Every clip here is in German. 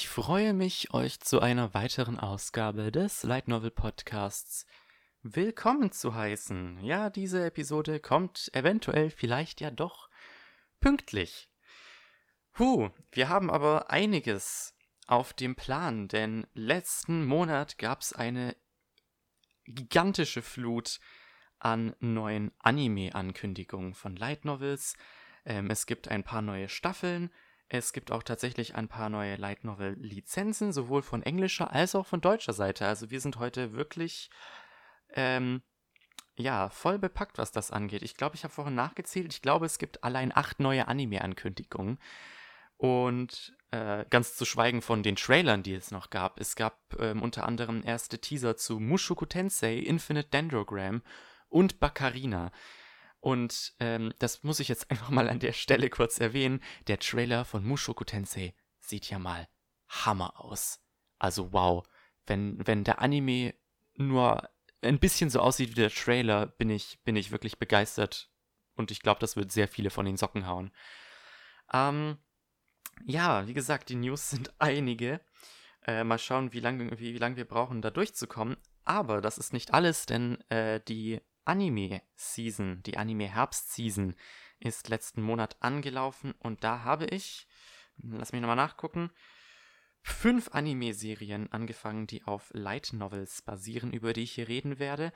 Ich freue mich, euch zu einer weiteren Ausgabe des Light Novel Podcasts willkommen zu heißen. Ja, diese Episode kommt eventuell vielleicht ja doch pünktlich. Huh, wir haben aber einiges auf dem Plan, denn letzten Monat gab es eine gigantische Flut an neuen Anime-Ankündigungen von Light Novels. Ähm, es gibt ein paar neue Staffeln. Es gibt auch tatsächlich ein paar neue Light Novel-Lizenzen, sowohl von englischer als auch von deutscher Seite. Also wir sind heute wirklich ähm, ja, voll bepackt, was das angeht. Ich glaube, ich habe vorhin nachgezählt. Ich glaube, es gibt allein acht neue Anime-Ankündigungen. Und äh, ganz zu schweigen von den Trailern, die es noch gab. Es gab ähm, unter anderem erste Teaser zu Mushoku Tensei, Infinite Dendrogram und Baccarina. Und ähm, das muss ich jetzt einfach mal an der Stelle kurz erwähnen. Der Trailer von Mushoku Tensei sieht ja mal Hammer aus. Also wow. Wenn, wenn der Anime nur ein bisschen so aussieht wie der Trailer, bin ich, bin ich wirklich begeistert. Und ich glaube, das wird sehr viele von den Socken hauen. Ähm, ja, wie gesagt, die News sind einige. Äh, mal schauen, wie lange wie, wie lang wir brauchen, da durchzukommen. Aber das ist nicht alles, denn äh, die Anime-Season, die Anime-Herbst-Season ist letzten Monat angelaufen und da habe ich, lass mich nochmal nachgucken, fünf Anime-Serien angefangen, die auf Light Novels basieren, über die ich hier reden werde.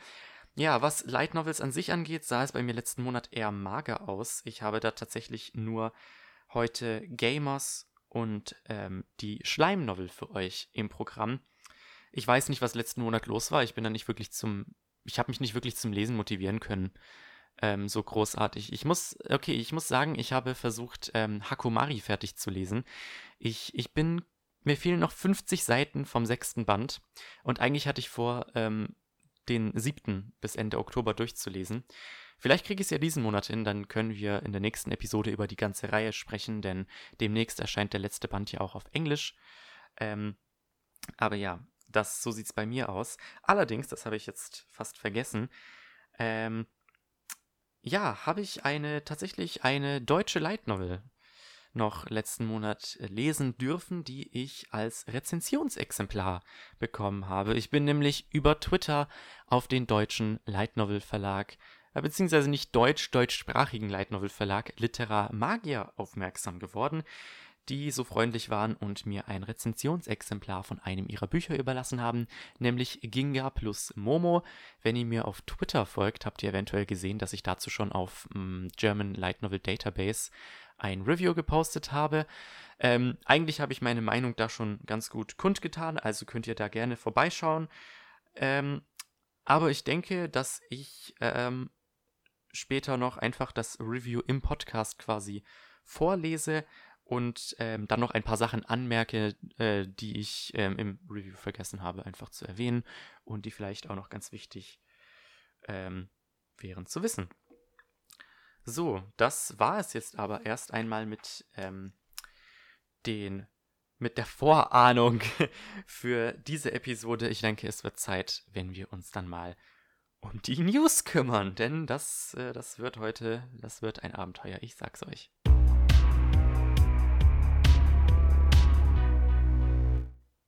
Ja, was Light Novels an sich angeht, sah es bei mir letzten Monat eher mager aus. Ich habe da tatsächlich nur heute Gamers und ähm, die Schleim-Novel für euch im Programm. Ich weiß nicht, was letzten Monat los war. Ich bin da nicht wirklich zum ich habe mich nicht wirklich zum Lesen motivieren können. Ähm, so großartig. Ich muss, okay, ich muss sagen, ich habe versucht, ähm, Hakumari fertig zu lesen. Ich, ich bin, mir fehlen noch 50 Seiten vom sechsten Band und eigentlich hatte ich vor, ähm, den siebten bis Ende Oktober durchzulesen. Vielleicht kriege ich es ja diesen Monat hin, dann können wir in der nächsten Episode über die ganze Reihe sprechen, denn demnächst erscheint der letzte Band ja auch auf Englisch. Ähm, aber ja, das, so sieht es bei mir aus. Allerdings, das habe ich jetzt fast vergessen, ähm, ja, habe ich eine tatsächlich eine deutsche Light Novel noch letzten Monat lesen dürfen, die ich als Rezensionsexemplar bekommen habe. Ich bin nämlich über Twitter auf den deutschen Light Novel Verlag, äh, beziehungsweise nicht deutsch, deutschsprachigen Light Novel Verlag Litera Magier aufmerksam geworden, die so freundlich waren und mir ein Rezensionsexemplar von einem ihrer Bücher überlassen haben, nämlich Ginga plus Momo. Wenn ihr mir auf Twitter folgt, habt ihr eventuell gesehen, dass ich dazu schon auf ähm, German Light Novel Database ein Review gepostet habe. Ähm, eigentlich habe ich meine Meinung da schon ganz gut kundgetan, also könnt ihr da gerne vorbeischauen. Ähm, aber ich denke, dass ich ähm, später noch einfach das Review im Podcast quasi vorlese und ähm, dann noch ein paar Sachen anmerke, äh, die ich ähm, im Review vergessen habe, einfach zu erwähnen und die vielleicht auch noch ganz wichtig ähm, wären zu wissen. So, das war es jetzt aber erst einmal mit ähm, den mit der Vorahnung für diese Episode. Ich denke, es wird Zeit, wenn wir uns dann mal um die News kümmern, denn das, äh, das wird heute, das wird ein Abenteuer, ich sag's euch.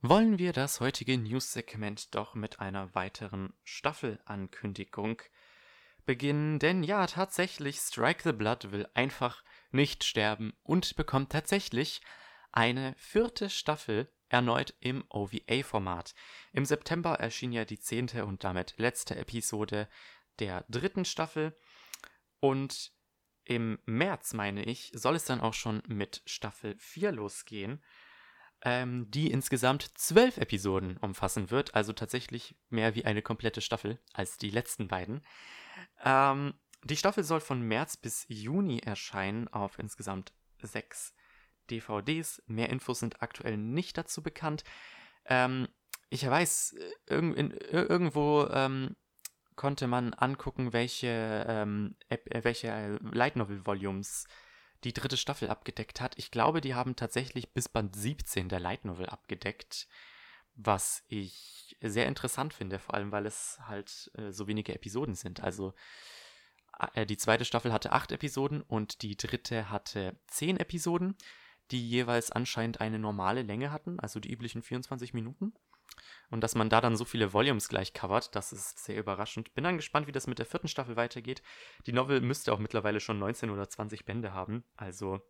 Wollen wir das heutige News-Segment doch mit einer weiteren Staffelankündigung beginnen. Denn ja, tatsächlich, Strike the Blood will einfach nicht sterben und bekommt tatsächlich eine vierte Staffel erneut im OVA-Format. Im September erschien ja die zehnte und damit letzte Episode der dritten Staffel. Und im März, meine ich, soll es dann auch schon mit Staffel 4 losgehen ähm, die insgesamt zwölf Episoden umfassen wird, also tatsächlich mehr wie eine komplette Staffel als die letzten beiden. Ähm, die Staffel soll von März bis Juni erscheinen auf insgesamt sechs DVDs. Mehr Infos sind aktuell nicht dazu bekannt. Ähm, ich weiß, irg in, irgendwo ähm, konnte man angucken, welche, ähm, welche Light Novel Volumes die dritte Staffel abgedeckt hat. Ich glaube, die haben tatsächlich bis Band 17 der Light Novel abgedeckt, was ich sehr interessant finde, vor allem weil es halt äh, so wenige Episoden sind. Also äh, die zweite Staffel hatte acht Episoden und die dritte hatte zehn Episoden. die jeweils anscheinend eine normale Länge hatten, also die üblichen 24 Minuten. Und dass man da dann so viele Volumes gleich covert, das ist sehr überraschend. Bin dann gespannt, wie das mit der vierten Staffel weitergeht. Die Novel müsste auch mittlerweile schon 19 oder 20 Bände haben. Also,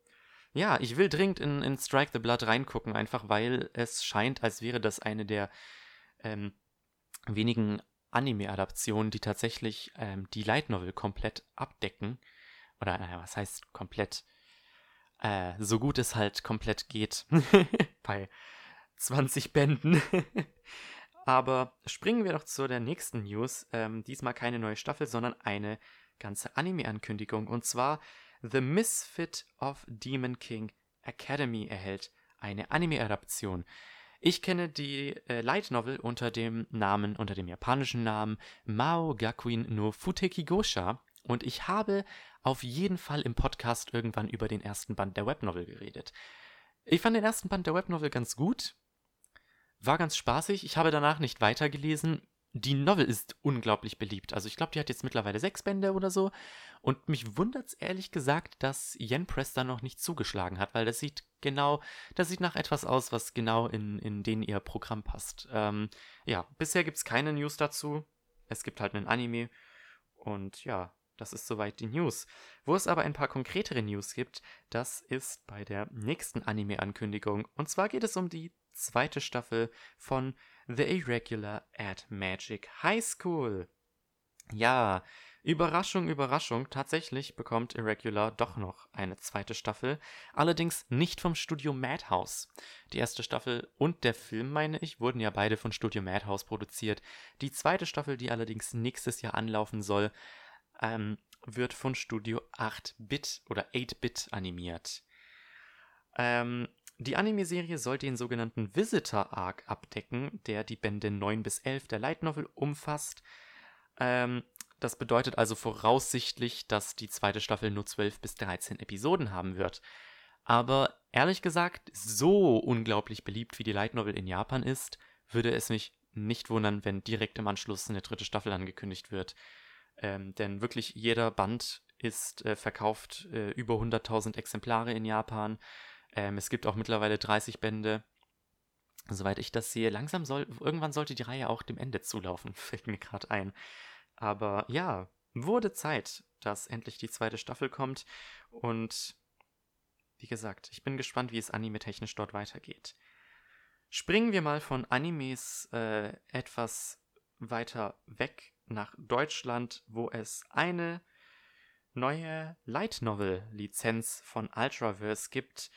ja, ich will dringend in, in Strike the Blood reingucken, einfach weil es scheint, als wäre das eine der ähm, wenigen Anime-Adaptionen, die tatsächlich ähm, die Light Novel komplett abdecken. Oder, naja, was heißt komplett? Äh, so gut es halt komplett geht. Bei 20 Bänden. Aber springen wir doch zu der nächsten News. Ähm, diesmal keine neue Staffel, sondern eine ganze Anime-Ankündigung. Und zwar The Misfit of Demon King Academy erhält eine Anime-Adaption. Ich kenne die äh, Light Novel unter dem Namen, unter dem japanischen Namen Mao Gakuin no Futeki Gosha und ich habe auf jeden Fall im Podcast irgendwann über den ersten Band der Webnovel geredet. Ich fand den ersten Band der Webnovel ganz gut. War ganz spaßig. Ich habe danach nicht weitergelesen. Die Novel ist unglaublich beliebt. Also ich glaube, die hat jetzt mittlerweile sechs Bände oder so. Und mich wundert es ehrlich gesagt, dass Yen Press da noch nicht zugeschlagen hat, weil das sieht genau, das sieht nach etwas aus, was genau in, in den ihr Programm passt. Ähm, ja, bisher gibt es keine News dazu. Es gibt halt einen Anime. Und ja, das ist soweit die News. Wo es aber ein paar konkretere News gibt, das ist bei der nächsten Anime-Ankündigung. Und zwar geht es um die zweite Staffel von The Irregular at Magic High School. Ja, Überraschung, Überraschung, tatsächlich bekommt Irregular doch noch eine zweite Staffel, allerdings nicht vom Studio Madhouse. Die erste Staffel und der Film, meine ich, wurden ja beide von Studio Madhouse produziert. Die zweite Staffel, die allerdings nächstes Jahr anlaufen soll, ähm, wird von Studio 8-Bit oder 8-Bit animiert. Ähm, die Anime-Serie soll den sogenannten Visitor Arc abdecken, der die Bände 9 bis 11 der Light Novel umfasst. Ähm, das bedeutet also voraussichtlich, dass die zweite Staffel nur 12 bis 13 Episoden haben wird. Aber ehrlich gesagt, so unglaublich beliebt wie die Light Novel in Japan ist, würde es mich nicht wundern, wenn direkt im Anschluss eine dritte Staffel angekündigt wird. Ähm, denn wirklich jeder Band ist äh, verkauft, äh, über 100.000 Exemplare in Japan. Ähm, es gibt auch mittlerweile 30 Bände. Soweit ich das sehe, langsam soll, irgendwann sollte die Reihe auch dem Ende zulaufen, fällt mir gerade ein. Aber ja, wurde Zeit, dass endlich die zweite Staffel kommt. Und wie gesagt, ich bin gespannt, wie es anime-technisch dort weitergeht. Springen wir mal von Animes äh, etwas weiter weg nach Deutschland, wo es eine neue Light Novel Lizenz von Ultraverse gibt.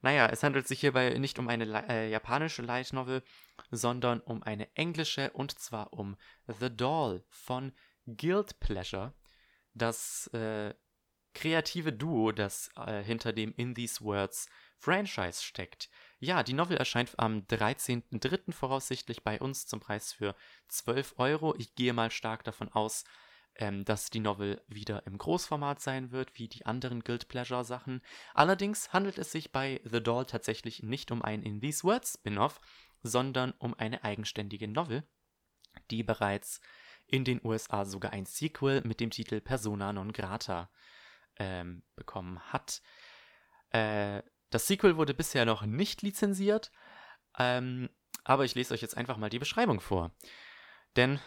Naja, es handelt sich hierbei nicht um eine äh, japanische Light Novel, sondern um eine englische und zwar um The Doll von Guild Pleasure, das äh, kreative Duo, das äh, hinter dem In These Words Franchise steckt. Ja, die Novel erscheint am 13.03. voraussichtlich bei uns zum Preis für 12 Euro. Ich gehe mal stark davon aus, ähm, dass die Novel wieder im Großformat sein wird, wie die anderen Guild Pleasure Sachen. Allerdings handelt es sich bei The Doll tatsächlich nicht um ein In These Words Spin-off, sondern um eine eigenständige Novel, die bereits in den USA sogar ein Sequel mit dem Titel Persona non grata ähm, bekommen hat. Äh, das Sequel wurde bisher noch nicht lizenziert, ähm, aber ich lese euch jetzt einfach mal die Beschreibung vor. Denn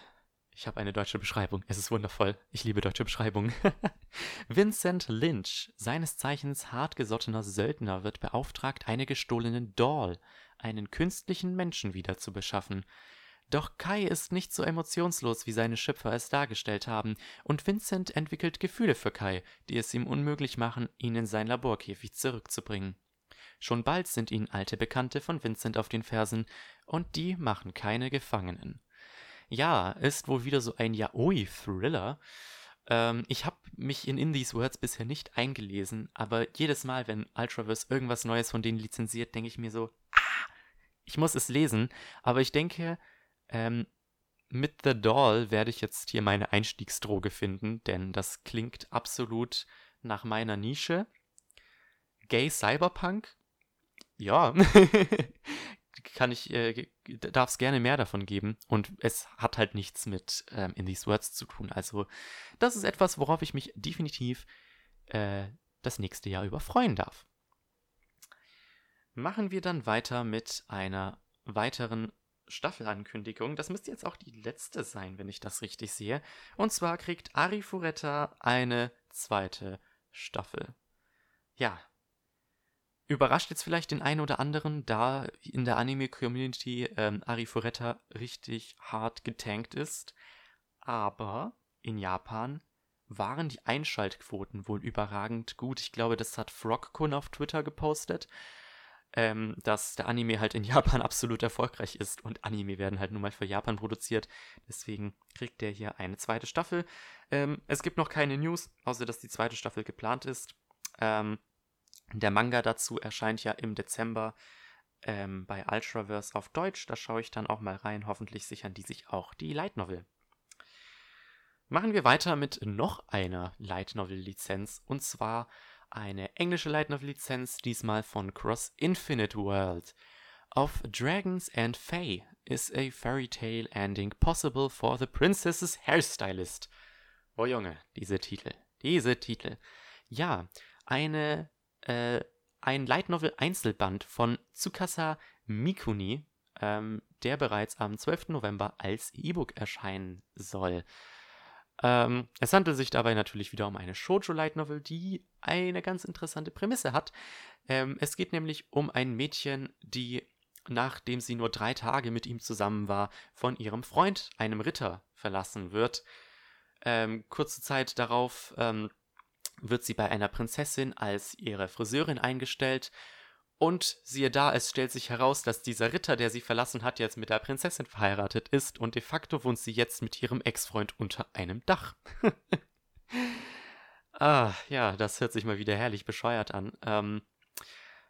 ich habe eine deutsche Beschreibung. Es ist wundervoll. Ich liebe deutsche Beschreibungen. Vincent Lynch, seines Zeichens hartgesottener Söldner, wird beauftragt, eine gestohlene Doll, einen künstlichen Menschen wieder zu beschaffen. Doch Kai ist nicht so emotionslos, wie seine Schöpfer es dargestellt haben, und Vincent entwickelt Gefühle für Kai, die es ihm unmöglich machen, ihn in sein Laborkäfig zurückzubringen. Schon bald sind ihnen alte Bekannte von Vincent auf den Fersen, und die machen keine Gefangenen. Ja, ist wohl wieder so ein Yaoi-Thriller. Ähm, ich habe mich in In These Words bisher nicht eingelesen, aber jedes Mal, wenn Ultraverse irgendwas Neues von denen lizenziert, denke ich mir so, ah, ich muss es lesen. Aber ich denke, ähm, mit The Doll werde ich jetzt hier meine Einstiegsdroge finden, denn das klingt absolut nach meiner Nische. Gay Cyberpunk ja, kann ich, äh, darf es gerne mehr davon geben. Und es hat halt nichts mit ähm, In These Words zu tun. Also, das ist etwas, worauf ich mich definitiv äh, das nächste Jahr über freuen darf. machen wir dann weiter mit einer weiteren Staffelankündigung. Das müsste jetzt auch die letzte sein, wenn ich das richtig sehe. Und zwar kriegt Ari Furetta eine zweite Staffel. Ja. Überrascht jetzt vielleicht den einen oder anderen, da in der Anime-Community ähm, Ari Furetta richtig hart getankt ist. Aber in Japan waren die Einschaltquoten wohl überragend gut. Ich glaube, das hat Frogkun auf Twitter gepostet ähm, dass der Anime halt in Japan absolut erfolgreich ist und Anime werden halt nun mal für Japan produziert. Deswegen kriegt der hier eine zweite Staffel. Ähm, es gibt noch keine News, außer dass die zweite Staffel geplant ist. Ähm, der Manga dazu erscheint ja im Dezember ähm, bei Ultraverse auf Deutsch. Da schaue ich dann auch mal rein. Hoffentlich sichern die sich auch die Light Novel. Machen wir weiter mit noch einer Light Novel Lizenz und zwar eine englische Light Novel Lizenz, diesmal von Cross Infinite World. Of Dragons and Fae is a fairy tale ending possible for the princess's hairstylist. Oh Junge, diese Titel, diese Titel. Ja, eine, äh, ein Light Novel Einzelband von Tsukasa Mikuni, ähm, der bereits am 12. November als E-Book erscheinen soll. Ähm, es handelt sich dabei natürlich wieder um eine Shoujo Light Novel, die eine ganz interessante Prämisse hat. Ähm, es geht nämlich um ein Mädchen, die, nachdem sie nur drei Tage mit ihm zusammen war, von ihrem Freund, einem Ritter, verlassen wird. Ähm, kurze Zeit darauf ähm, wird sie bei einer Prinzessin als ihre Friseurin eingestellt und siehe da, es stellt sich heraus, dass dieser Ritter, der sie verlassen hat, jetzt mit der Prinzessin verheiratet ist und de facto wohnt sie jetzt mit ihrem Ex-Freund unter einem Dach. ah, ja, das hört sich mal wieder herrlich bescheuert an. Ähm,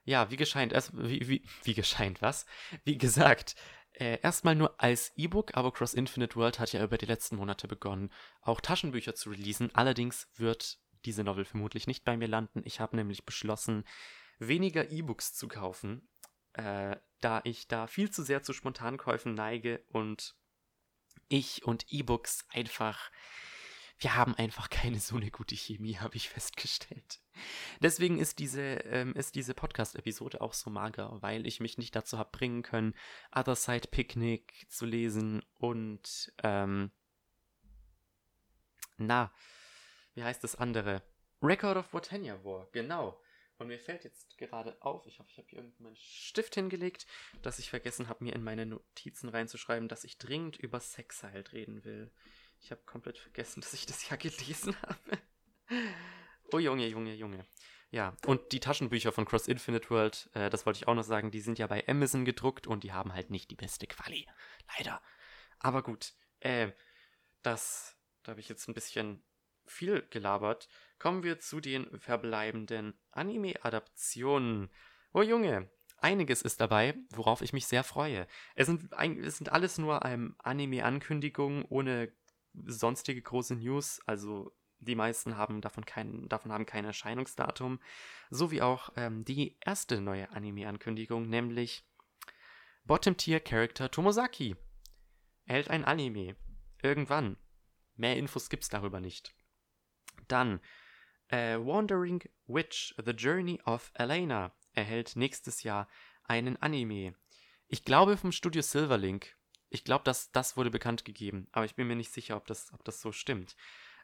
ja, wie gescheint, erst, wie, wie, wie gescheint, was? Wie gesagt, äh, erstmal nur als E-Book, aber Cross Infinite World hat ja über die letzten Monate begonnen, auch Taschenbücher zu releasen. Allerdings wird diese Novel vermutlich nicht bei mir landen. Ich habe nämlich beschlossen, weniger E-Books zu kaufen, äh, da ich da viel zu sehr zu Spontankäufen neige und ich und E-Books einfach, wir haben einfach keine so eine gute Chemie, habe ich festgestellt. Deswegen ist diese, ähm, diese Podcast-Episode auch so mager, weil ich mich nicht dazu habe bringen können, Other Side Picnic zu lesen und, ähm, na, wie heißt das andere? Record of Botania War, genau. Und mir fällt jetzt gerade auf, ich hoffe, ich habe hier irgendwo meinen Stift hingelegt, dass ich vergessen habe, mir in meine Notizen reinzuschreiben, dass ich dringend über Sex halt reden will. Ich habe komplett vergessen, dass ich das ja gelesen habe. oh Junge, Junge, Junge. Ja, und die Taschenbücher von Cross Infinite World, äh, das wollte ich auch noch sagen, die sind ja bei Amazon gedruckt und die haben halt nicht die beste Quali. Leider. Aber gut, äh, das, da habe ich jetzt ein bisschen viel gelabert. Kommen wir zu den verbleibenden Anime-Adaptionen. Oh Junge, einiges ist dabei, worauf ich mich sehr freue. Es sind, es sind alles nur ähm, Anime-Ankündigungen ohne sonstige große News, also die meisten haben davon kein, davon haben kein Erscheinungsdatum, so wie auch ähm, die erste neue Anime-Ankündigung, nämlich Bottom Tier Character Tomosaki erhält ein Anime. Irgendwann. Mehr Infos gibt's darüber nicht. Dann äh, Wandering Witch, The Journey of Elena erhält nächstes Jahr einen Anime. Ich glaube vom Studio Silverlink. Ich glaube, dass das wurde bekannt gegeben, aber ich bin mir nicht sicher, ob das, ob das so stimmt.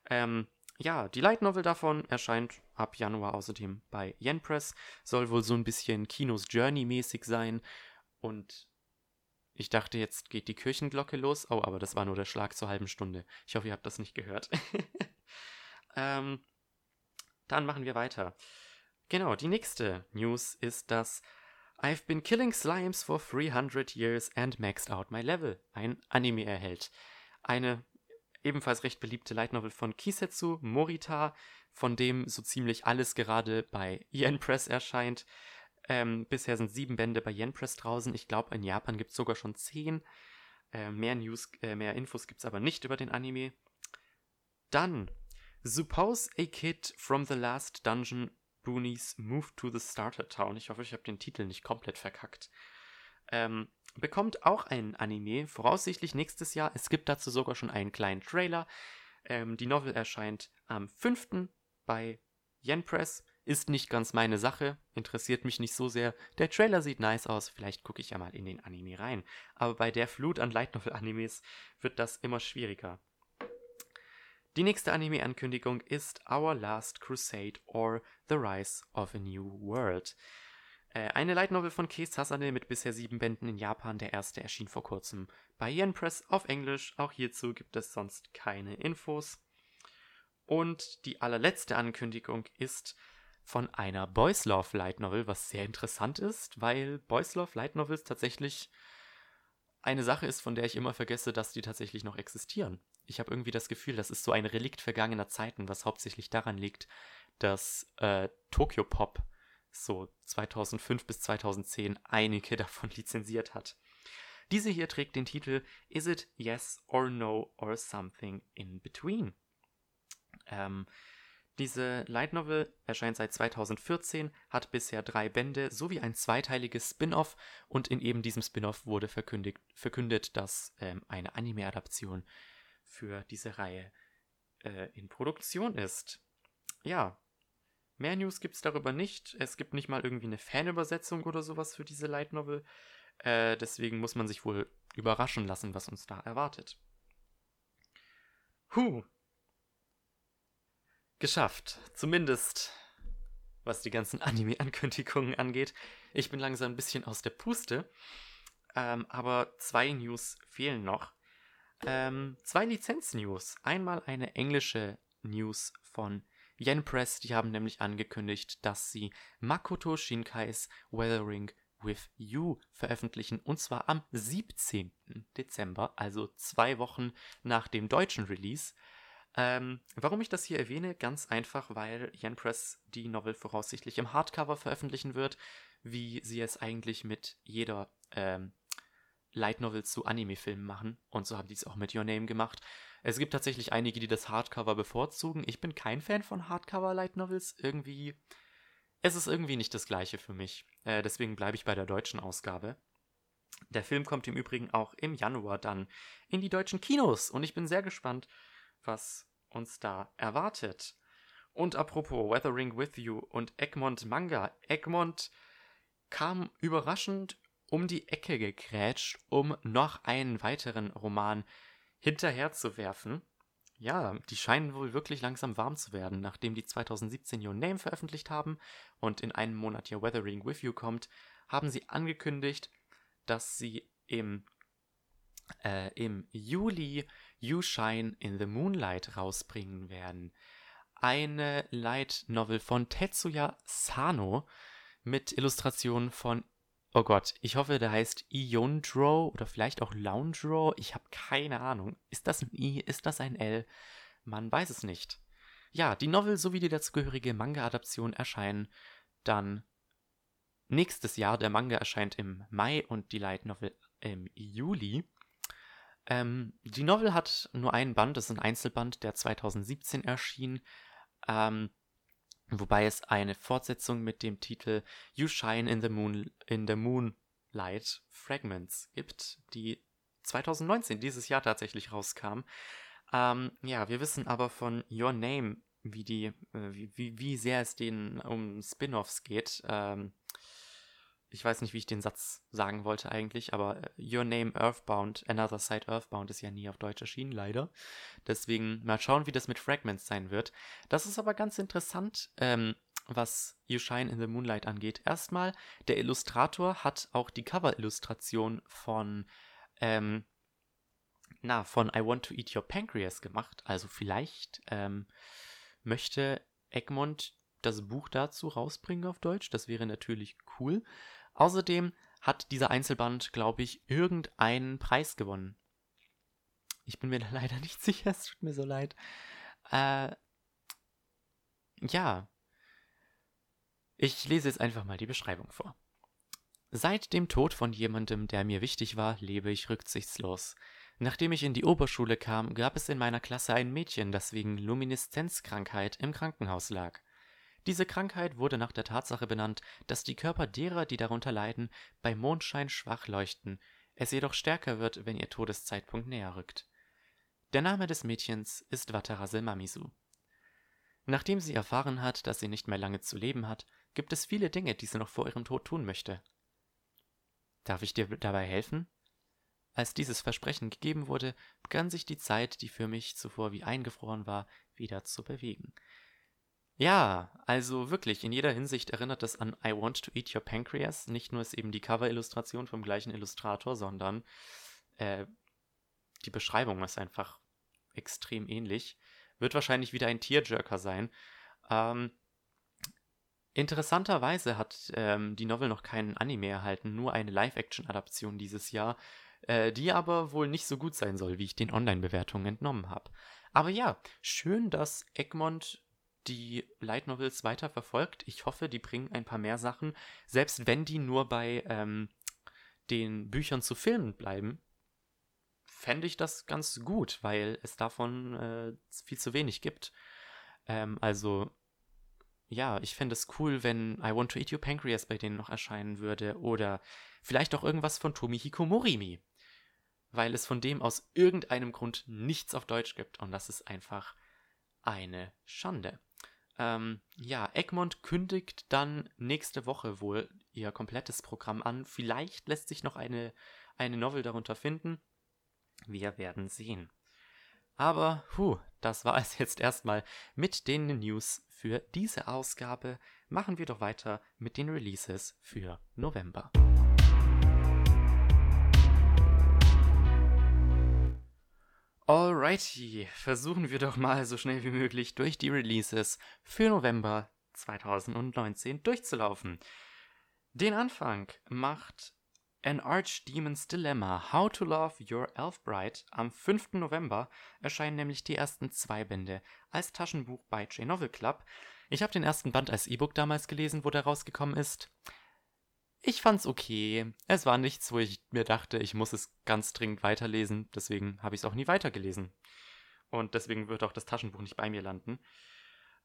Ähm, ja, die Light Novel davon erscheint ab Januar außerdem bei Yen Press. Soll wohl so ein bisschen Kinos Journey mäßig sein. Und ich dachte, jetzt geht die Kirchenglocke los. Oh, aber das war nur der Schlag zur halben Stunde. Ich hoffe, ihr habt das nicht gehört. ähm, dann machen wir weiter. Genau, die nächste News ist, dass I've been killing slimes for 300 years and maxed out my level ein Anime erhält. Eine ebenfalls recht beliebte Light Novel von Kisetsu Morita, von dem so ziemlich alles gerade bei Yen Press erscheint. Ähm, bisher sind sieben Bände bei Yen Press draußen. Ich glaube, in Japan gibt es sogar schon zehn. Äh, mehr News, äh, mehr Infos gibt es aber nicht über den Anime. Dann Suppose a kid from the last dungeon boonies moved to the starter town. Ich hoffe, ich habe den Titel nicht komplett verkackt. Ähm, bekommt auch ein Anime, voraussichtlich nächstes Jahr. Es gibt dazu sogar schon einen kleinen Trailer. Ähm, die Novel erscheint am 5. bei Yen Press. ist nicht ganz meine Sache, interessiert mich nicht so sehr. Der Trailer sieht nice aus, vielleicht gucke ich ja mal in den Anime rein. Aber bei der Flut an Light Novel Animes wird das immer schwieriger. Die nächste Anime-Ankündigung ist Our Last Crusade or The Rise of a New World. Äh, eine Light Novel von Kees Sasane mit bisher sieben Bänden in Japan. Der erste erschien vor kurzem bei Yen Press auf Englisch. Auch hierzu gibt es sonst keine Infos. Und die allerletzte Ankündigung ist von einer Boys Love Light Novel, was sehr interessant ist, weil Boys Love Light Novels tatsächlich eine Sache ist, von der ich immer vergesse, dass die tatsächlich noch existieren. Ich habe irgendwie das Gefühl, das ist so ein Relikt vergangener Zeiten, was hauptsächlich daran liegt, dass äh, Tokyo Pop so 2005 bis 2010 einige davon lizenziert hat. Diese hier trägt den Titel Is it Yes or No or Something in Between? Ähm, diese Light Novel erscheint seit 2014, hat bisher drei Bände sowie ein zweiteiliges Spin-off und in eben diesem Spin-off wurde verkündet, dass ähm, eine Anime-Adaption für diese Reihe äh, in Produktion ist. Ja, mehr News gibt es darüber nicht. Es gibt nicht mal irgendwie eine Fanübersetzung oder sowas für diese Light Novel. Äh, deswegen muss man sich wohl überraschen lassen, was uns da erwartet. Huh, geschafft. Zumindest was die ganzen Anime-Ankündigungen angeht. Ich bin langsam ein bisschen aus der Puste. Ähm, aber zwei News fehlen noch. Ähm, zwei Lizenz-News. Einmal eine englische News von Yen Press. Die haben nämlich angekündigt, dass sie Makoto Shinkais Weathering with You veröffentlichen. Und zwar am 17. Dezember, also zwei Wochen nach dem deutschen Release. Ähm, warum ich das hier erwähne? Ganz einfach, weil Yen Press die Novel voraussichtlich im Hardcover veröffentlichen wird, wie sie es eigentlich mit jeder ähm, Light Novel zu Anime-Filmen machen. Und so haben die es auch mit Your Name gemacht. Es gibt tatsächlich einige, die das Hardcover bevorzugen. Ich bin kein Fan von Hardcover Light Novels. Irgendwie. Es ist irgendwie nicht das gleiche für mich. Äh, deswegen bleibe ich bei der deutschen Ausgabe. Der Film kommt im Übrigen auch im Januar dann in die deutschen Kinos. Und ich bin sehr gespannt, was uns da erwartet. Und apropos Weathering with You und Egmont Manga. Egmont kam überraschend um die Ecke gegrätscht, um noch einen weiteren Roman hinterherzuwerfen. Ja, die scheinen wohl wirklich langsam warm zu werden, nachdem die 2017 Your Name veröffentlicht haben und in einem Monat ja Weathering with You kommt, haben sie angekündigt, dass sie im, äh, im Juli You Shine in the Moonlight rausbringen werden. Eine Light Novel von Tetsuya Sano mit Illustrationen von Oh Gott, ich hoffe, der heißt Iondro oder vielleicht auch Loundro. Ich habe keine Ahnung. Ist das ein I? Ist das ein L? Man weiß es nicht. Ja, die Novel sowie die dazugehörige Manga-Adaption erscheinen dann nächstes Jahr. Der Manga erscheint im Mai und die Light Novel im Juli. Ähm, die Novel hat nur einen Band, das ist ein Einzelband, der 2017 erschien, ähm, wobei es eine Fortsetzung mit dem Titel You Shine in the Moon in the Moonlight Fragments gibt, die 2019 dieses Jahr tatsächlich rauskam. Ähm, ja, wir wissen aber von Your Name, wie die, äh, wie, wie sehr es denen um Spin-offs geht. Ähm, ich weiß nicht, wie ich den Satz sagen wollte eigentlich, aber äh, Your Name Earthbound, Another Side Earthbound ist ja nie auf Deutsch erschienen, leider. Deswegen mal schauen, wie das mit Fragments sein wird. Das ist aber ganz interessant, ähm, was You Shine in the Moonlight angeht. Erstmal, der Illustrator hat auch die Cover-Illustration von, ähm, na, von I Want to Eat Your Pancreas gemacht. Also vielleicht ähm, möchte Egmont das Buch dazu rausbringen auf Deutsch. Das wäre natürlich cool. Außerdem hat dieser Einzelband, glaube ich, irgendeinen Preis gewonnen. Ich bin mir da leider nicht sicher, es tut mir so leid. Äh, ja. Ich lese jetzt einfach mal die Beschreibung vor. Seit dem Tod von jemandem, der mir wichtig war, lebe ich rücksichtslos. Nachdem ich in die Oberschule kam, gab es in meiner Klasse ein Mädchen, das wegen Lumineszenzkrankheit im Krankenhaus lag. Diese Krankheit wurde nach der Tatsache benannt, dass die Körper derer, die darunter leiden, bei Mondschein schwach leuchten, es jedoch stärker wird, wenn ihr Todeszeitpunkt näher rückt. Der Name des Mädchens ist Wataraze Mamisu. Nachdem sie erfahren hat, dass sie nicht mehr lange zu leben hat, gibt es viele Dinge, die sie noch vor ihrem Tod tun möchte. Darf ich dir dabei helfen? Als dieses Versprechen gegeben wurde, begann sich die Zeit, die für mich zuvor wie eingefroren war, wieder zu bewegen. Ja, also wirklich, in jeder Hinsicht erinnert es an I Want to Eat Your Pancreas. Nicht nur ist eben die Cover-Illustration vom gleichen Illustrator, sondern äh, die Beschreibung ist einfach extrem ähnlich. Wird wahrscheinlich wieder ein Tearjerker sein. Ähm, interessanterweise hat ähm, die Novel noch keinen Anime erhalten, nur eine Live-Action-Adaption dieses Jahr, äh, die aber wohl nicht so gut sein soll, wie ich den Online-Bewertungen entnommen habe. Aber ja, schön, dass Egmont die Light Novels weiter verfolgt. Ich hoffe, die bringen ein paar mehr Sachen, selbst wenn die nur bei ähm, den Büchern zu Filmen bleiben. Fände ich das ganz gut, weil es davon äh, viel zu wenig gibt. Ähm, also, ja, ich fände es cool, wenn I Want to Eat Your Pancreas bei denen noch erscheinen würde. Oder vielleicht auch irgendwas von Tomihiko Morimi. Weil es von dem aus irgendeinem Grund nichts auf Deutsch gibt. Und das ist einfach eine Schande. Ähm, ja, Egmont kündigt dann nächste Woche wohl ihr komplettes Programm an. Vielleicht lässt sich noch eine, eine Novel darunter finden. Wir werden sehen. Aber, puh, das war es jetzt erstmal mit den News für diese Ausgabe. Machen wir doch weiter mit den Releases für November. Alrighty, versuchen wir doch mal so schnell wie möglich durch die Releases für November 2019 durchzulaufen. Den Anfang macht An Archdemon's Dilemma How to Love Your Elf Bride. Am 5. November erscheinen nämlich die ersten zwei Bände als Taschenbuch bei J-Novel Club. Ich habe den ersten Band als E-Book damals gelesen, wo der rausgekommen ist. Ich fand's okay. Es war nichts, wo ich mir dachte, ich muss es ganz dringend weiterlesen. Deswegen habe ich es auch nie weitergelesen. Und deswegen wird auch das Taschenbuch nicht bei mir landen.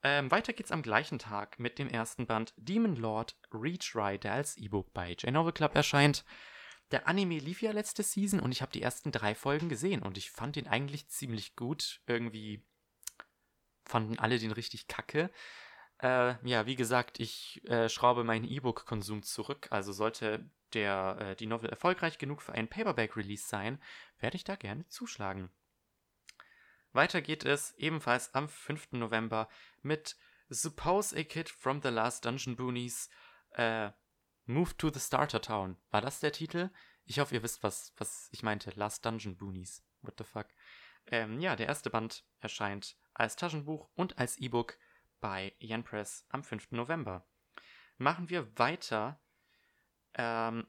Ähm, weiter geht's am gleichen Tag mit dem ersten Band Demon Lord Retry, der als E-Book bei J-Novel Club erscheint. Der Anime lief ja letzte Season und ich habe die ersten drei Folgen gesehen und ich fand ihn eigentlich ziemlich gut. Irgendwie fanden alle den richtig kacke. Äh, ja, wie gesagt, ich äh, schraube meinen E-Book-Konsum zurück. Also sollte der, äh, die Novel erfolgreich genug für einen Paperback-Release sein, werde ich da gerne zuschlagen. Weiter geht es ebenfalls am 5. November mit Suppose a Kid from the Last Dungeon Boonies äh, Move to the Starter Town. War das der Titel? Ich hoffe, ihr wisst, was, was ich meinte. Last Dungeon Boonies. What the fuck? Ähm, ja, der erste Band erscheint als Taschenbuch und als E-Book bei Yen Press am 5. November. Machen wir weiter ähm,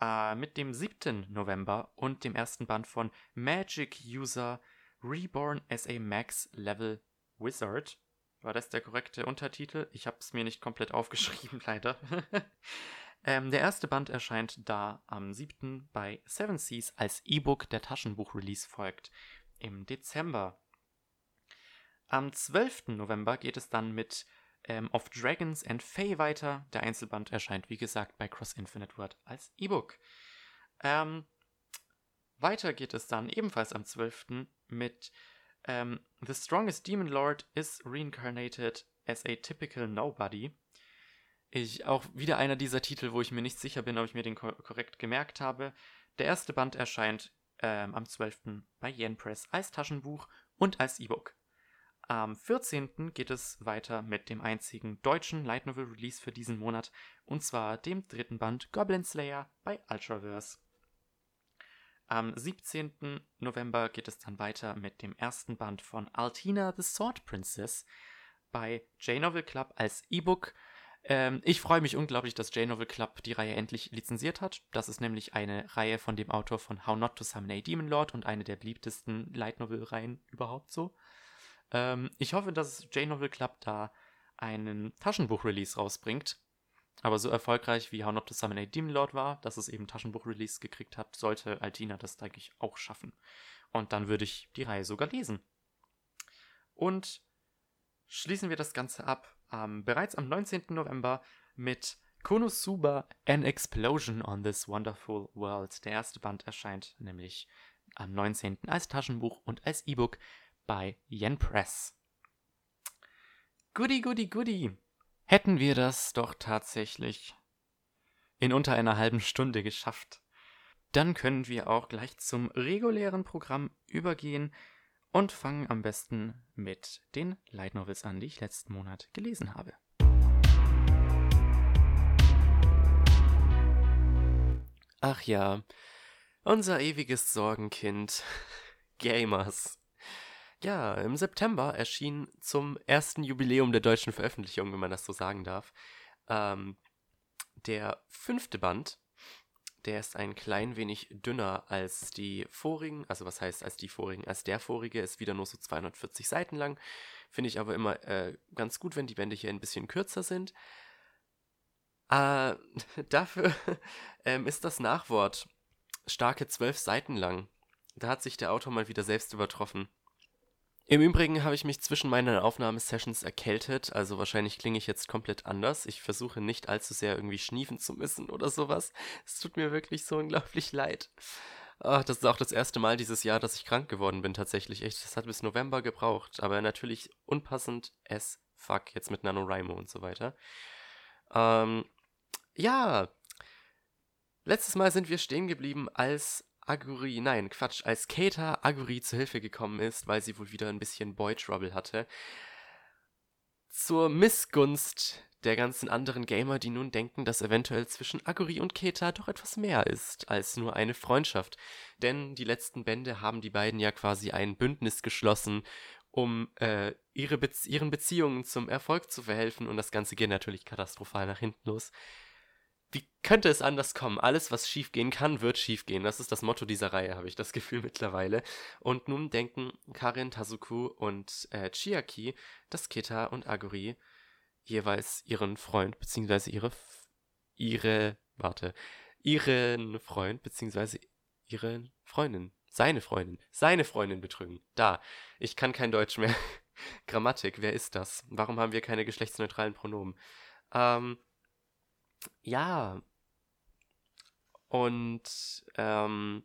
äh, mit dem 7. November und dem ersten Band von Magic User Reborn as a Max Level Wizard. War das der korrekte Untertitel? Ich habe es mir nicht komplett aufgeschrieben, leider. ähm, der erste Band erscheint da am 7. bei Seven Seas als E-Book. Der Taschenbuch-Release folgt im Dezember. Am 12. November geht es dann mit ähm, Of Dragons and Fae weiter. Der Einzelband erscheint, wie gesagt, bei Cross Infinite Word als E-Book. Ähm, weiter geht es dann ebenfalls am 12. mit ähm, The Strongest Demon Lord is Reincarnated as a Typical Nobody. Ich, auch wieder einer dieser Titel, wo ich mir nicht sicher bin, ob ich mir den ko korrekt gemerkt habe. Der erste Band erscheint ähm, am 12. bei Yen Press als Taschenbuch und als E-Book. Am 14. geht es weiter mit dem einzigen deutschen Light Novel Release für diesen Monat, und zwar dem dritten Band Goblin Slayer bei Ultraverse. Am 17. November geht es dann weiter mit dem ersten Band von Altina the Sword Princess bei J-Novel Club als E-Book. Ähm, ich freue mich unglaublich, dass J-Novel Club die Reihe endlich lizenziert hat. Das ist nämlich eine Reihe von dem Autor von How Not to Summon a Demon Lord und eine der beliebtesten Light Novel Reihen überhaupt so. Ähm, ich hoffe, dass J-Novel Club da einen Taschenbuch-Release rausbringt. Aber so erfolgreich wie How Not to Summon a Demon Lord war, dass es eben Taschenbuch-Release gekriegt hat, sollte Altina das, denke ich, auch schaffen. Und dann würde ich die Reihe sogar lesen. Und schließen wir das Ganze ab ähm, bereits am 19. November mit Konosuba An Explosion on This Wonderful World. Der erste Band erscheint nämlich am 19. als Taschenbuch und als E-Book bei Yen Press. Goody, goody, goody. Hätten wir das doch tatsächlich in unter einer halben Stunde geschafft. Dann können wir auch gleich zum regulären Programm übergehen und fangen am besten mit den Light Novels an, die ich letzten Monat gelesen habe. Ach ja, unser ewiges Sorgenkind, Gamers. Ja, im September erschien zum ersten Jubiläum der deutschen Veröffentlichung, wenn man das so sagen darf, ähm, der fünfte Band. Der ist ein klein wenig dünner als die vorigen, also was heißt als die vorigen, als der vorige ist wieder nur so 240 Seiten lang. Finde ich aber immer äh, ganz gut, wenn die Bände hier ein bisschen kürzer sind. Äh, dafür ähm, ist das Nachwort starke zwölf Seiten lang. Da hat sich der Autor mal wieder selbst übertroffen. Im Übrigen habe ich mich zwischen meinen Aufnahmesessions erkältet, also wahrscheinlich klinge ich jetzt komplett anders. Ich versuche nicht allzu sehr irgendwie schniefen zu müssen oder sowas. Es tut mir wirklich so unglaublich leid. Ach, das ist auch das erste Mal dieses Jahr, dass ich krank geworden bin, tatsächlich. Echt, das hat bis November gebraucht, aber natürlich unpassend as fuck, jetzt mit NaNoWriMo und so weiter. Ähm, ja. Letztes Mal sind wir stehen geblieben, als Aguri, nein, Quatsch, als Keita Aguri zu Hilfe gekommen ist, weil sie wohl wieder ein bisschen Boy Trouble hatte. Zur Missgunst der ganzen anderen Gamer, die nun denken, dass eventuell zwischen Aguri und Keta doch etwas mehr ist als nur eine Freundschaft. Denn die letzten Bände haben die beiden ja quasi ein Bündnis geschlossen, um äh, ihre Be ihren Beziehungen zum Erfolg zu verhelfen und das Ganze geht natürlich katastrophal nach hinten los wie könnte es anders kommen? Alles, was schiefgehen kann, wird schiefgehen. Das ist das Motto dieser Reihe, habe ich das Gefühl mittlerweile. Und nun denken Karin, Tazuku und äh, Chiaki, dass Kita und Aguri jeweils ihren Freund, beziehungsweise ihre, ihre, warte, ihren Freund, beziehungsweise ihre Freundin, seine Freundin, seine Freundin betrügen. Da, ich kann kein Deutsch mehr. Grammatik, wer ist das? Warum haben wir keine geschlechtsneutralen Pronomen? Ähm, ja. Und ähm,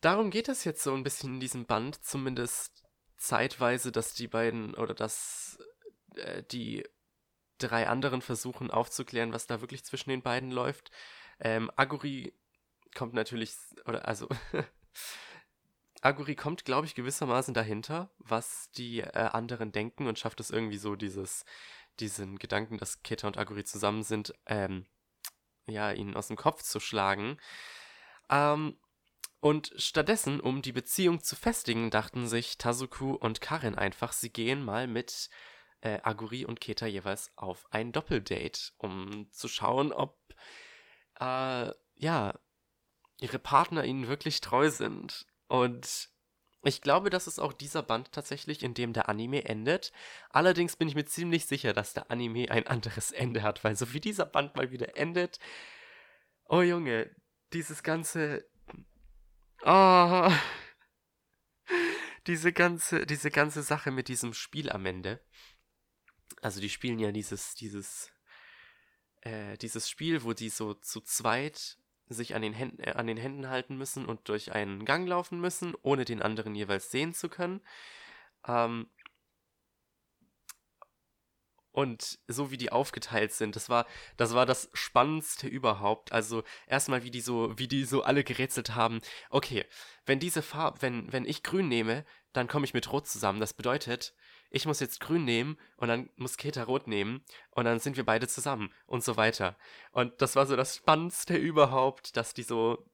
darum geht es jetzt so ein bisschen in diesem Band, zumindest zeitweise, dass die beiden oder dass äh, die drei anderen versuchen aufzuklären, was da wirklich zwischen den beiden läuft. Ähm, Aguri kommt natürlich, oder also Aguri kommt, glaube ich, gewissermaßen dahinter, was die äh, anderen denken und schafft es irgendwie so, dieses diesen Gedanken, dass Keta und Aguri zusammen sind, ähm, ja, ihnen aus dem Kopf zu schlagen. Ähm, und stattdessen, um die Beziehung zu festigen, dachten sich Tazuku und Karin einfach, sie gehen mal mit äh, Aguri und Keta jeweils auf ein Doppeldate, um zu schauen, ob äh, ja ihre Partner ihnen wirklich treu sind. Und ich glaube, das ist auch dieser Band tatsächlich, in dem der Anime endet. Allerdings bin ich mir ziemlich sicher, dass der Anime ein anderes Ende hat, weil so wie dieser Band mal wieder endet. Oh Junge, dieses ganze. Oh. Diese ganze, diese ganze Sache mit diesem Spiel am Ende. Also die spielen ja dieses, dieses, äh, dieses Spiel, wo die so zu zweit sich an den, Händen, äh, an den Händen halten müssen und durch einen Gang laufen müssen, ohne den anderen jeweils sehen zu können. Ähm, und so wie die aufgeteilt sind, das war, das war das Spannendste überhaupt. Also erstmal, wie die so, wie die so alle gerätselt haben. Okay, wenn diese Farbe, wenn, wenn ich grün nehme, dann komme ich mit Rot zusammen. Das bedeutet, ich muss jetzt grün nehmen und dann muss Keta rot nehmen und dann sind wir beide zusammen und so weiter. Und das war so das Spannendste überhaupt, dass die so,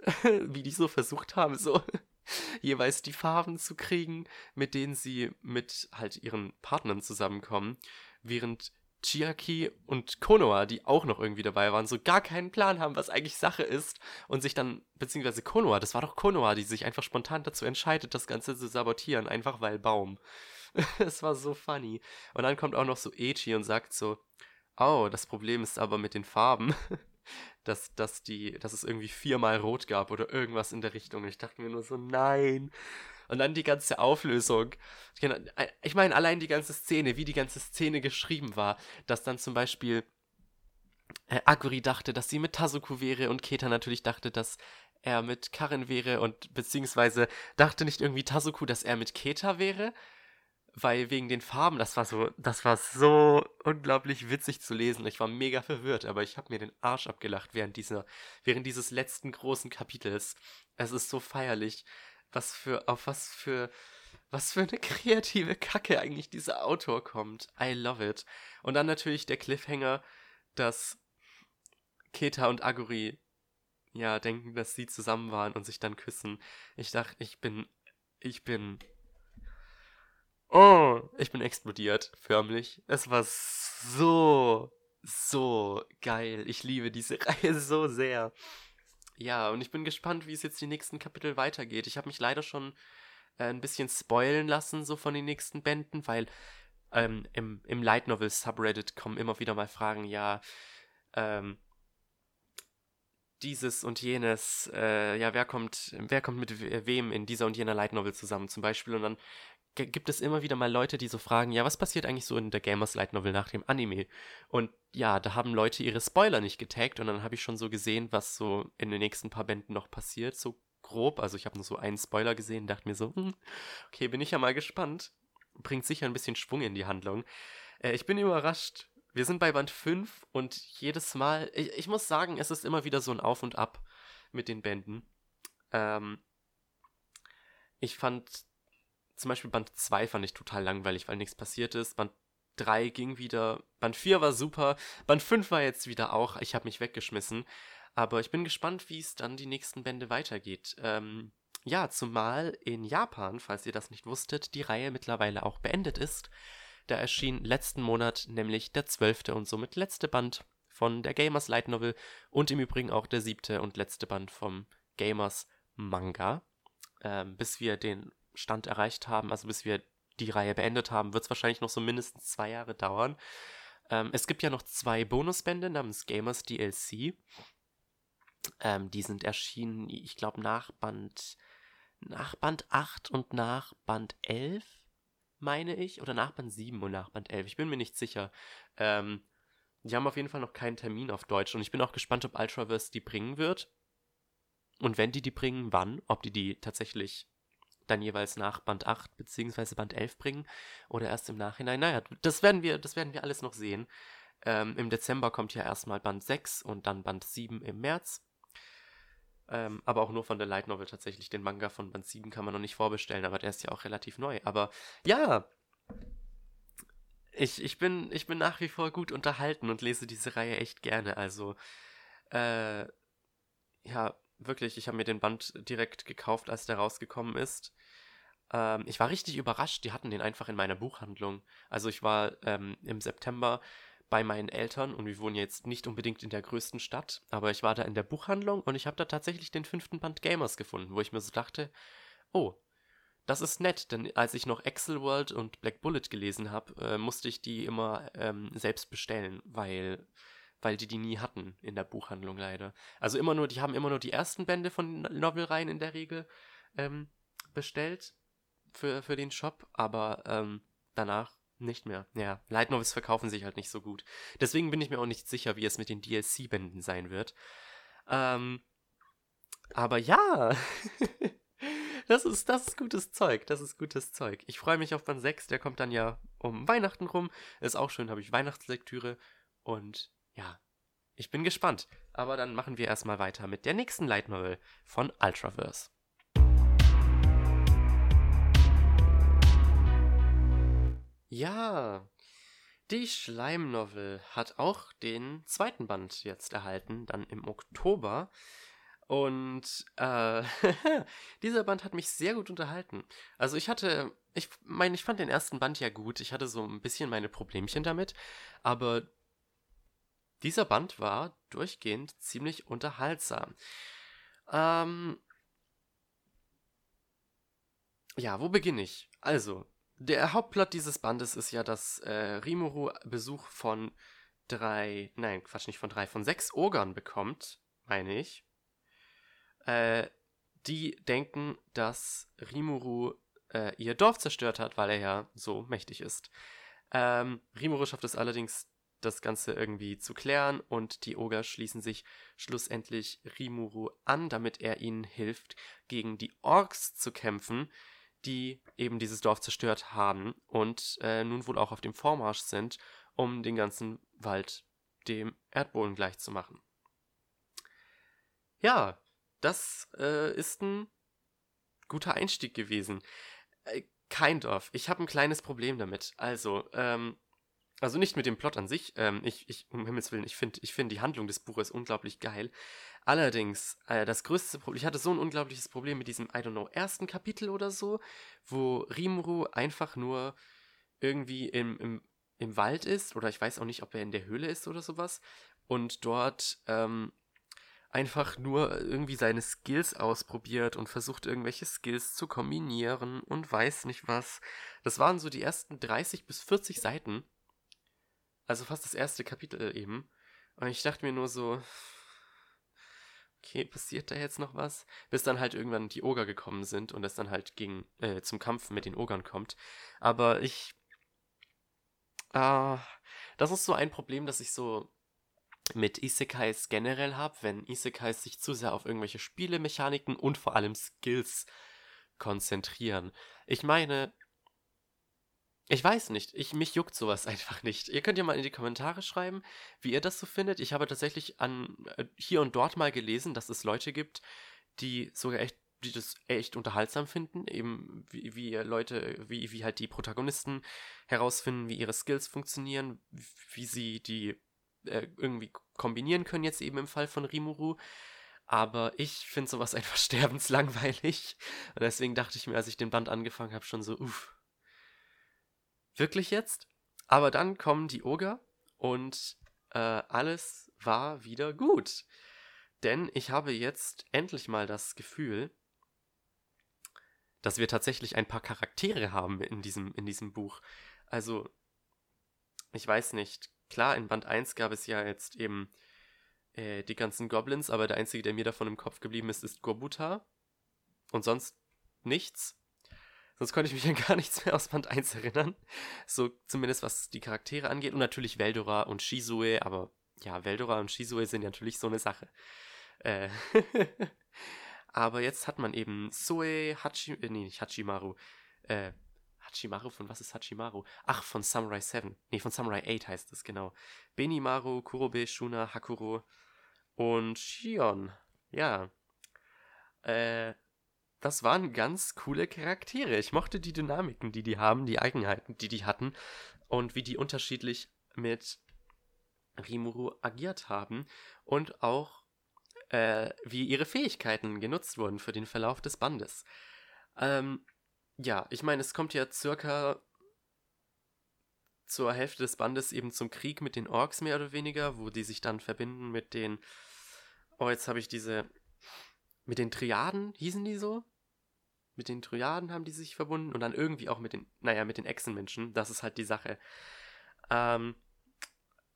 wie die so versucht haben, so jeweils die Farben zu kriegen, mit denen sie mit halt ihren Partnern zusammenkommen, während Chiaki und Konoha, die auch noch irgendwie dabei waren, so gar keinen Plan haben, was eigentlich Sache ist und sich dann, beziehungsweise Konoha, das war doch Konoha, die sich einfach spontan dazu entscheidet, das Ganze zu sabotieren, einfach weil Baum. Es war so funny. Und dann kommt auch noch so Echi und sagt so, oh, das Problem ist aber mit den Farben, dass, dass, die, dass es irgendwie viermal rot gab oder irgendwas in der Richtung. Und ich dachte mir nur so, nein. Und dann die ganze Auflösung. Ich meine, allein die ganze Szene, wie die ganze Szene geschrieben war, dass dann zum Beispiel äh, Aguri dachte, dass sie mit Tazuku wäre und Keta natürlich dachte, dass er mit Karin wäre und beziehungsweise dachte nicht irgendwie Tazuku, dass er mit Keta wäre weil wegen den Farben, das war so, das war so unglaublich witzig zu lesen. Ich war mega verwirrt, aber ich habe mir den Arsch abgelacht während dieser, während dieses letzten großen Kapitels. Es ist so feierlich, was für, auf was für, was für eine kreative Kacke eigentlich dieser Autor kommt. I love it. Und dann natürlich der Cliffhanger, dass Keta und Aguri ja denken, dass sie zusammen waren und sich dann küssen. Ich dachte, ich bin, ich bin Oh, ich bin explodiert, förmlich. Es war so, so geil. Ich liebe diese Reihe so sehr. Ja, und ich bin gespannt, wie es jetzt die nächsten Kapitel weitergeht. Ich habe mich leider schon äh, ein bisschen spoilen lassen, so von den nächsten Bänden, weil ähm, im, im Light Novel Subreddit kommen immer wieder mal Fragen, ja, ähm, dieses und jenes, äh, ja, wer kommt, wer kommt mit wem in dieser und jener Light Novel zusammen zum Beispiel? Und dann gibt es immer wieder mal Leute, die so fragen, ja, was passiert eigentlich so in der Gamers Light Novel nach dem Anime? Und ja, da haben Leute ihre Spoiler nicht getaggt und dann habe ich schon so gesehen, was so in den nächsten paar Bänden noch passiert, so grob. Also ich habe nur so einen Spoiler gesehen, dachte mir so, hm, okay, bin ich ja mal gespannt. Bringt sicher ein bisschen Schwung in die Handlung. Äh, ich bin überrascht. Wir sind bei Band 5 und jedes Mal, ich, ich, muss sagen, es ist immer wieder so ein Auf und Ab mit den Bänden. Ähm, ich fand zum Beispiel Band 2 fand ich total langweilig, weil nichts passiert ist. Band 3 ging wieder. Band 4 war super. Band 5 war jetzt wieder auch. Ich habe mich weggeschmissen. Aber ich bin gespannt, wie es dann die nächsten Bände weitergeht. Ähm, ja, zumal in Japan, falls ihr das nicht wusstet, die Reihe mittlerweile auch beendet ist. Da erschien letzten Monat nämlich der zwölfte und somit letzte Band von der Gamers Light Novel und im Übrigen auch der siebte und letzte Band vom Gamers Manga. Ähm, bis wir den Stand erreicht haben, also bis wir die Reihe beendet haben, wird es wahrscheinlich noch so mindestens zwei Jahre dauern. Ähm, es gibt ja noch zwei Bonusbände namens Gamers DLC. Ähm, die sind erschienen, ich glaube, nach Band, nach Band 8 und nach Band 11, meine ich. Oder nach Band 7 und nach Band 11. Ich bin mir nicht sicher. Ähm, die haben auf jeden Fall noch keinen Termin auf Deutsch und ich bin auch gespannt, ob Ultraverse die bringen wird. Und wenn die die bringen, wann? Ob die die tatsächlich dann jeweils nach Band 8 bzw. Band 11 bringen oder erst im Nachhinein. Naja, das werden wir, das werden wir alles noch sehen. Ähm, Im Dezember kommt ja erstmal Band 6 und dann Band 7 im März. Ähm, aber auch nur von der Light Novel tatsächlich. Den Manga von Band 7 kann man noch nicht vorbestellen, aber der ist ja auch relativ neu. Aber ja, ich, ich, bin, ich bin nach wie vor gut unterhalten und lese diese Reihe echt gerne. Also, äh, ja, wirklich, ich habe mir den Band direkt gekauft, als der rausgekommen ist. Ähm, ich war richtig überrascht, die hatten den einfach in meiner Buchhandlung. Also ich war ähm, im September bei meinen Eltern und wir wohnen jetzt nicht unbedingt in der größten Stadt, aber ich war da in der Buchhandlung und ich habe da tatsächlich den fünften Band Gamers gefunden, wo ich mir so dachte, oh, das ist nett, denn als ich noch Excel World und Black Bullet gelesen habe, äh, musste ich die immer ähm, selbst bestellen, weil weil die die nie hatten in der Buchhandlung leider. Also immer nur, die haben immer nur die ersten Bände von Novelreihen in der Regel ähm, bestellt für, für den Shop, aber ähm, danach nicht mehr. Ja, Light Novels verkaufen sich halt nicht so gut. Deswegen bin ich mir auch nicht sicher, wie es mit den DLC-Bänden sein wird. Ähm, aber ja, das ist, das ist gutes Zeug. Das ist gutes Zeug. Ich freue mich auf Band 6, der kommt dann ja um Weihnachten rum. Ist auch schön, habe ich Weihnachtslektüre. Und ja, ich bin gespannt. Aber dann machen wir erstmal weiter mit der nächsten Light Novel von Ultraverse. Ja, die Schleimnovel hat auch den zweiten Band jetzt erhalten, dann im Oktober. Und äh, dieser Band hat mich sehr gut unterhalten. Also ich hatte, ich meine, ich fand den ersten Band ja gut. Ich hatte so ein bisschen meine Problemchen damit, aber dieser Band war durchgehend ziemlich unterhaltsam. Ähm, ja, wo beginne ich? Also, der Hauptplot dieses Bandes ist ja, dass äh, Rimuru Besuch von drei, nein, Quatsch, nicht von drei, von sechs Ogern bekommt, meine ich. Äh, die denken, dass Rimuru äh, ihr Dorf zerstört hat, weil er ja so mächtig ist. Ähm, Rimuru schafft es allerdings das Ganze irgendwie zu klären und die Oger schließen sich schlussendlich Rimuru an, damit er ihnen hilft, gegen die Orks zu kämpfen, die eben dieses Dorf zerstört haben und äh, nun wohl auch auf dem Vormarsch sind, um den ganzen Wald dem Erdboden gleichzumachen. Ja, das äh, ist ein guter Einstieg gewesen. Äh, kind of. Ich habe ein kleines Problem damit. Also, ähm, also nicht mit dem Plot an sich. Ähm, ich, ich, um Himmels Willen, ich finde ich find die Handlung des Buches unglaublich geil. Allerdings, äh, das größte Problem, ich hatte so ein unglaubliches Problem mit diesem, I don't know, ersten Kapitel oder so, wo Rimuru einfach nur irgendwie im, im, im Wald ist, oder ich weiß auch nicht, ob er in der Höhle ist oder sowas, und dort ähm, einfach nur irgendwie seine Skills ausprobiert und versucht irgendwelche Skills zu kombinieren und weiß nicht was. Das waren so die ersten 30 bis 40 Seiten. Also fast das erste Kapitel eben. Und ich dachte mir nur so, okay, passiert da jetzt noch was? Bis dann halt irgendwann die Oger gekommen sind und es dann halt gegen, äh, zum Kampf mit den Ogern kommt. Aber ich, äh, das ist so ein Problem, das ich so mit Isekais generell habe, wenn Isekais sich zu sehr auf irgendwelche Spielemechaniken und vor allem Skills konzentrieren. Ich meine, ich weiß nicht, ich, mich juckt sowas einfach nicht. Ihr könnt ja mal in die Kommentare schreiben, wie ihr das so findet. Ich habe tatsächlich an äh, hier und dort mal gelesen, dass es Leute gibt, die sogar echt die das echt unterhaltsam finden, eben wie, wie Leute, wie, wie halt die Protagonisten herausfinden, wie ihre Skills funktionieren, wie sie die äh, irgendwie kombinieren können, jetzt eben im Fall von Rimuru. Aber ich finde sowas einfach sterbenslangweilig. Und deswegen dachte ich mir, als ich den Band angefangen habe, schon so, uff. Wirklich jetzt? Aber dann kommen die Oger und äh, alles war wieder gut. Denn ich habe jetzt endlich mal das Gefühl, dass wir tatsächlich ein paar Charaktere haben in diesem, in diesem Buch. Also, ich weiß nicht, klar, in Band 1 gab es ja jetzt eben äh, die ganzen Goblins, aber der einzige, der mir davon im Kopf geblieben ist, ist Gorbuta. Und sonst nichts. Sonst konnte ich mich an gar nichts mehr aus Band 1 erinnern. So zumindest was die Charaktere angeht. Und natürlich Veldora und Shizue, aber ja, Veldora und Shizue sind natürlich so eine Sache. Äh aber jetzt hat man eben Soe, Hachi, äh, nee, nicht Hachimaru, äh, Hachimaru, von was ist Hachimaru? Ach, von Samurai 7. Nee, von Samurai 8 heißt es, genau. Benimaru, Kurobe, Shuna, Hakuro und Shion. Ja. Äh, das waren ganz coole Charaktere. Ich mochte die Dynamiken, die die haben, die Eigenheiten, die die hatten und wie die unterschiedlich mit Rimuru agiert haben und auch äh, wie ihre Fähigkeiten genutzt wurden für den Verlauf des Bandes. Ähm, ja, ich meine, es kommt ja circa zur Hälfte des Bandes eben zum Krieg mit den Orks mehr oder weniger, wo die sich dann verbinden mit den. Oh, jetzt habe ich diese. Mit den Triaden, hießen die so? Mit den Triaden haben die sich verbunden und dann irgendwie auch mit den, naja, mit den Echsenmenschen. Das ist halt die Sache. Ähm,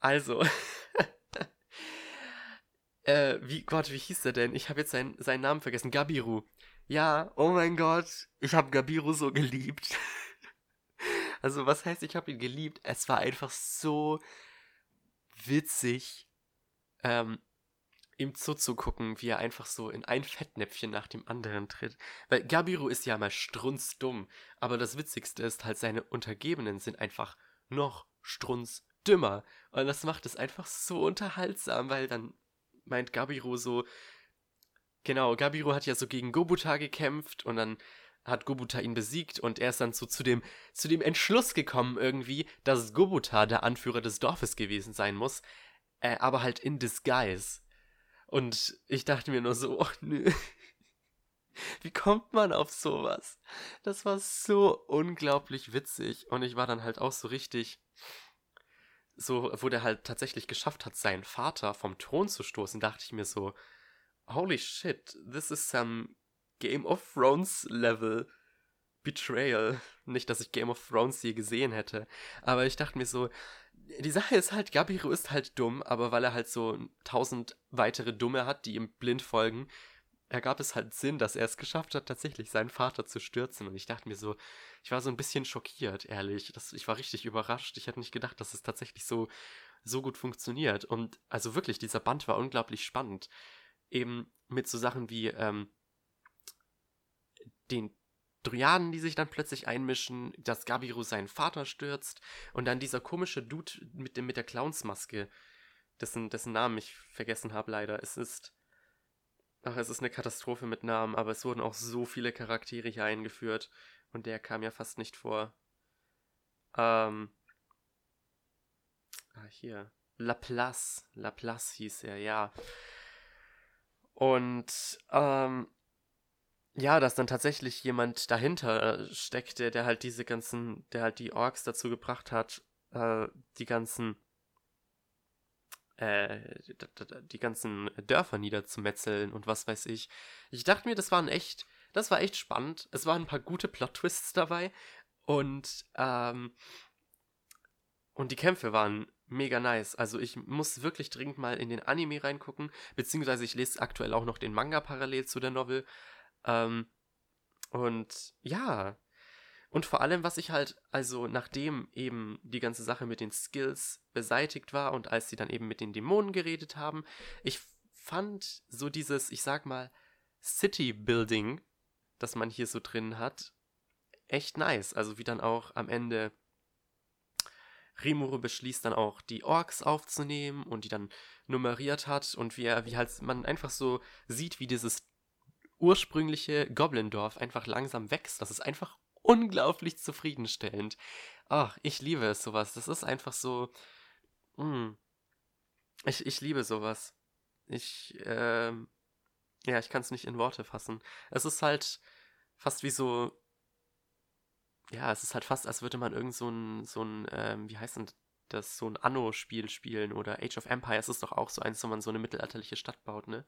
also. äh, wie, Gott, wie hieß der denn? Ich habe jetzt seinen, seinen Namen vergessen. Gabiru. Ja, oh mein Gott, ich habe Gabiru so geliebt. also was heißt, ich habe ihn geliebt? Es war einfach so witzig, ähm, ihm zuzugucken, wie er einfach so in ein Fettnäpfchen nach dem anderen tritt. Weil Gabiru ist ja mal strunzdumm, aber das Witzigste ist halt, seine Untergebenen sind einfach noch strunzdümmer. Und das macht es einfach so unterhaltsam, weil dann meint Gabiru so, Genau, Gabiru hat ja so gegen Gobuta gekämpft und dann hat Gobuta ihn besiegt und er ist dann so zu dem, zu dem Entschluss gekommen irgendwie, dass Gobuta der Anführer des Dorfes gewesen sein muss, äh, aber halt in Disguise. Und ich dachte mir nur so, oh nö. Wie kommt man auf sowas? Das war so unglaublich witzig und ich war dann halt auch so richtig so, wo der halt tatsächlich geschafft hat, seinen Vater vom Thron zu stoßen, dachte ich mir so, holy shit, this is some Game of Thrones Level Betrayal. Nicht, dass ich Game of Thrones je gesehen hätte, aber ich dachte mir so, die Sache ist halt, Gabiru ist halt dumm, aber weil er halt so tausend weitere Dumme hat, die ihm blind folgen, ergab es halt Sinn, dass er es geschafft hat, tatsächlich seinen Vater zu stürzen. Und ich dachte mir so, ich war so ein bisschen schockiert, ehrlich. Das, ich war richtig überrascht. Ich hätte nicht gedacht, dass es tatsächlich so, so gut funktioniert. Und also wirklich, dieser Band war unglaublich spannend eben mit so Sachen wie ähm, den Dryaden, die sich dann plötzlich einmischen, dass Gabiru seinen Vater stürzt und dann dieser komische Dude mit, dem, mit der Clownsmaske, dessen, dessen Namen ich vergessen habe leider. Es ist. Ach, es ist eine Katastrophe mit Namen, aber es wurden auch so viele Charaktere hier eingeführt und der kam ja fast nicht vor. Ähm. Ah, hier. Laplace. Laplace hieß er, ja. Und, ähm, ja, dass dann tatsächlich jemand dahinter äh, steckte, der halt diese ganzen, der halt die Orks dazu gebracht hat, äh, die ganzen, äh, die ganzen Dörfer niederzumetzeln und was weiß ich. Ich dachte mir, das waren echt, das war echt spannend. Es waren ein paar gute Plot-Twists dabei und, ähm, und die Kämpfe waren mega nice. Also ich muss wirklich dringend mal in den Anime reingucken, beziehungsweise ich lese aktuell auch noch den Manga parallel zu der Novel. Ähm, und ja. Und vor allem, was ich halt, also nachdem eben die ganze Sache mit den Skills beseitigt war und als sie dann eben mit den Dämonen geredet haben, ich fand so dieses, ich sag mal, City Building, das man hier so drin hat, echt nice. Also wie dann auch am Ende Rimuru beschließt dann auch, die Orks aufzunehmen und die dann nummeriert hat und wie, er, wie halt man einfach so sieht, wie dieses ursprüngliche Goblindorf einfach langsam wächst. Das ist einfach unglaublich zufriedenstellend. Ach, ich liebe es sowas. Das ist einfach so. Mh. Hm. Ich, ich liebe sowas. Ich, ähm, ja, ich kann es nicht in Worte fassen. Es ist halt fast wie so ja, es ist halt fast, als würde man irgend so ein, so ein, ähm, wie heißt denn das, so ein Anno-Spiel spielen oder Age of Empires ist doch auch so eins, wo man so eine mittelalterliche Stadt baut, ne?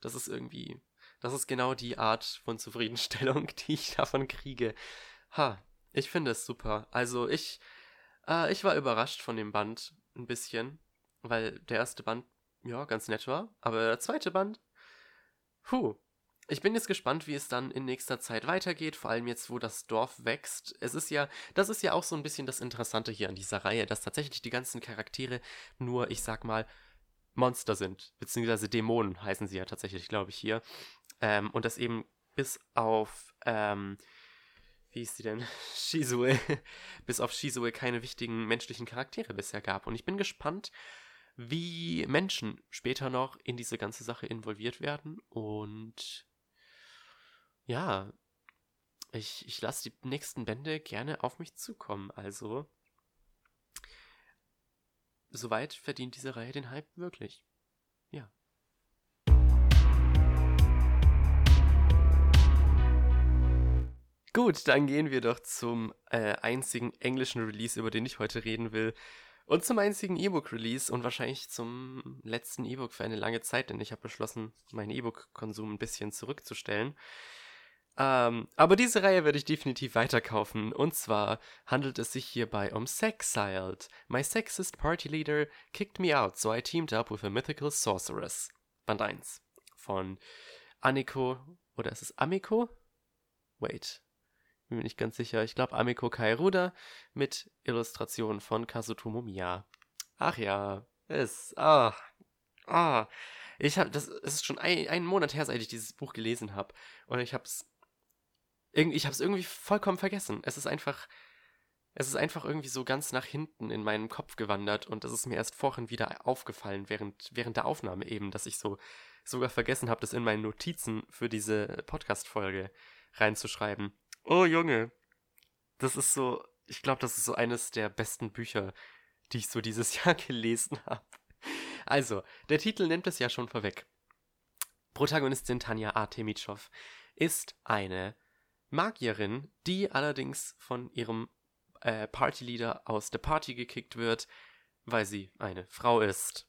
Das ist irgendwie, das ist genau die Art von Zufriedenstellung, die ich davon kriege. Ha, ich finde es super. Also ich, äh, ich war überrascht von dem Band ein bisschen, weil der erste Band, ja, ganz nett war, aber der zweite Band, puh, ich bin jetzt gespannt, wie es dann in nächster Zeit weitergeht, vor allem jetzt, wo das Dorf wächst. Es ist ja, das ist ja auch so ein bisschen das Interessante hier an dieser Reihe, dass tatsächlich die ganzen Charaktere nur, ich sag mal, Monster sind, beziehungsweise Dämonen heißen sie ja tatsächlich, glaube ich, hier. Ähm, und das eben bis auf, ähm, wie ist sie denn? Shizue, bis auf Shizue keine wichtigen menschlichen Charaktere bisher gab. Und ich bin gespannt, wie Menschen später noch in diese ganze Sache involviert werden und ja, ich, ich lasse die nächsten Bände gerne auf mich zukommen. Also, soweit verdient diese Reihe den Hype wirklich. Ja. Gut, dann gehen wir doch zum äh, einzigen englischen Release, über den ich heute reden will. Und zum einzigen E-Book-Release und wahrscheinlich zum letzten E-Book für eine lange Zeit, denn ich habe beschlossen, meinen E-Book-Konsum ein bisschen zurückzustellen. Ähm, aber diese Reihe werde ich definitiv weiterkaufen. Und zwar handelt es sich hierbei um Sexiled. My sexist party leader kicked me out, so I teamed up with a mythical sorceress. Band 1. Von Aniko, oder ist es Amiko? Wait. Bin mir nicht ganz sicher. Ich glaube Amiko Kairuda mit Illustrationen von Kazutomo Miya. Ach ja, es, ah, ah. Ich habe, das ist schon ein, einen Monat her, seit ich dieses Buch gelesen habe. Und ich habe es ich habe es irgendwie vollkommen vergessen. Es ist einfach, es ist einfach irgendwie so ganz nach hinten in meinem Kopf gewandert und das ist mir erst vorhin wieder aufgefallen, während, während der Aufnahme eben, dass ich so sogar vergessen habe, das in meinen Notizen für diese Podcast-Folge reinzuschreiben. Oh Junge, das ist so, ich glaube, das ist so eines der besten Bücher, die ich so dieses Jahr gelesen habe. Also, der Titel nimmt es ja schon vorweg. Protagonistin Tanja Artemitschow ist eine Magierin, die allerdings von ihrem äh, Partyleader aus der Party gekickt wird, weil sie eine Frau ist.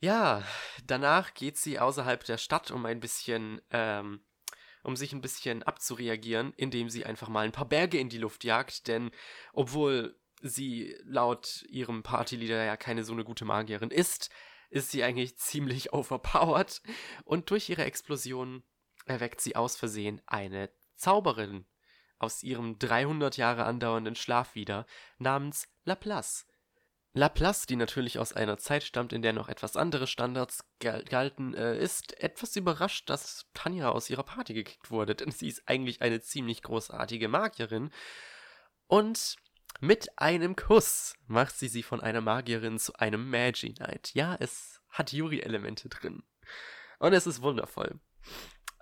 Ja, danach geht sie außerhalb der Stadt, um ein bisschen, ähm, um sich ein bisschen abzureagieren, indem sie einfach mal ein paar Berge in die Luft jagt, denn obwohl sie laut ihrem Partyleader ja keine so eine gute Magierin ist, ist sie eigentlich ziemlich overpowered und durch ihre Explosion erweckt sie aus Versehen eine Zauberin aus ihrem 300 Jahre andauernden Schlaf wieder, namens Laplace. Laplace, die natürlich aus einer Zeit stammt, in der noch etwas andere Standards galten, äh, ist etwas überrascht, dass Tanja aus ihrer Party gekickt wurde, denn sie ist eigentlich eine ziemlich großartige Magierin. Und mit einem Kuss macht sie sie von einer Magierin zu einem Magi Knight. Ja, es hat Yuri-Elemente drin. Und es ist wundervoll.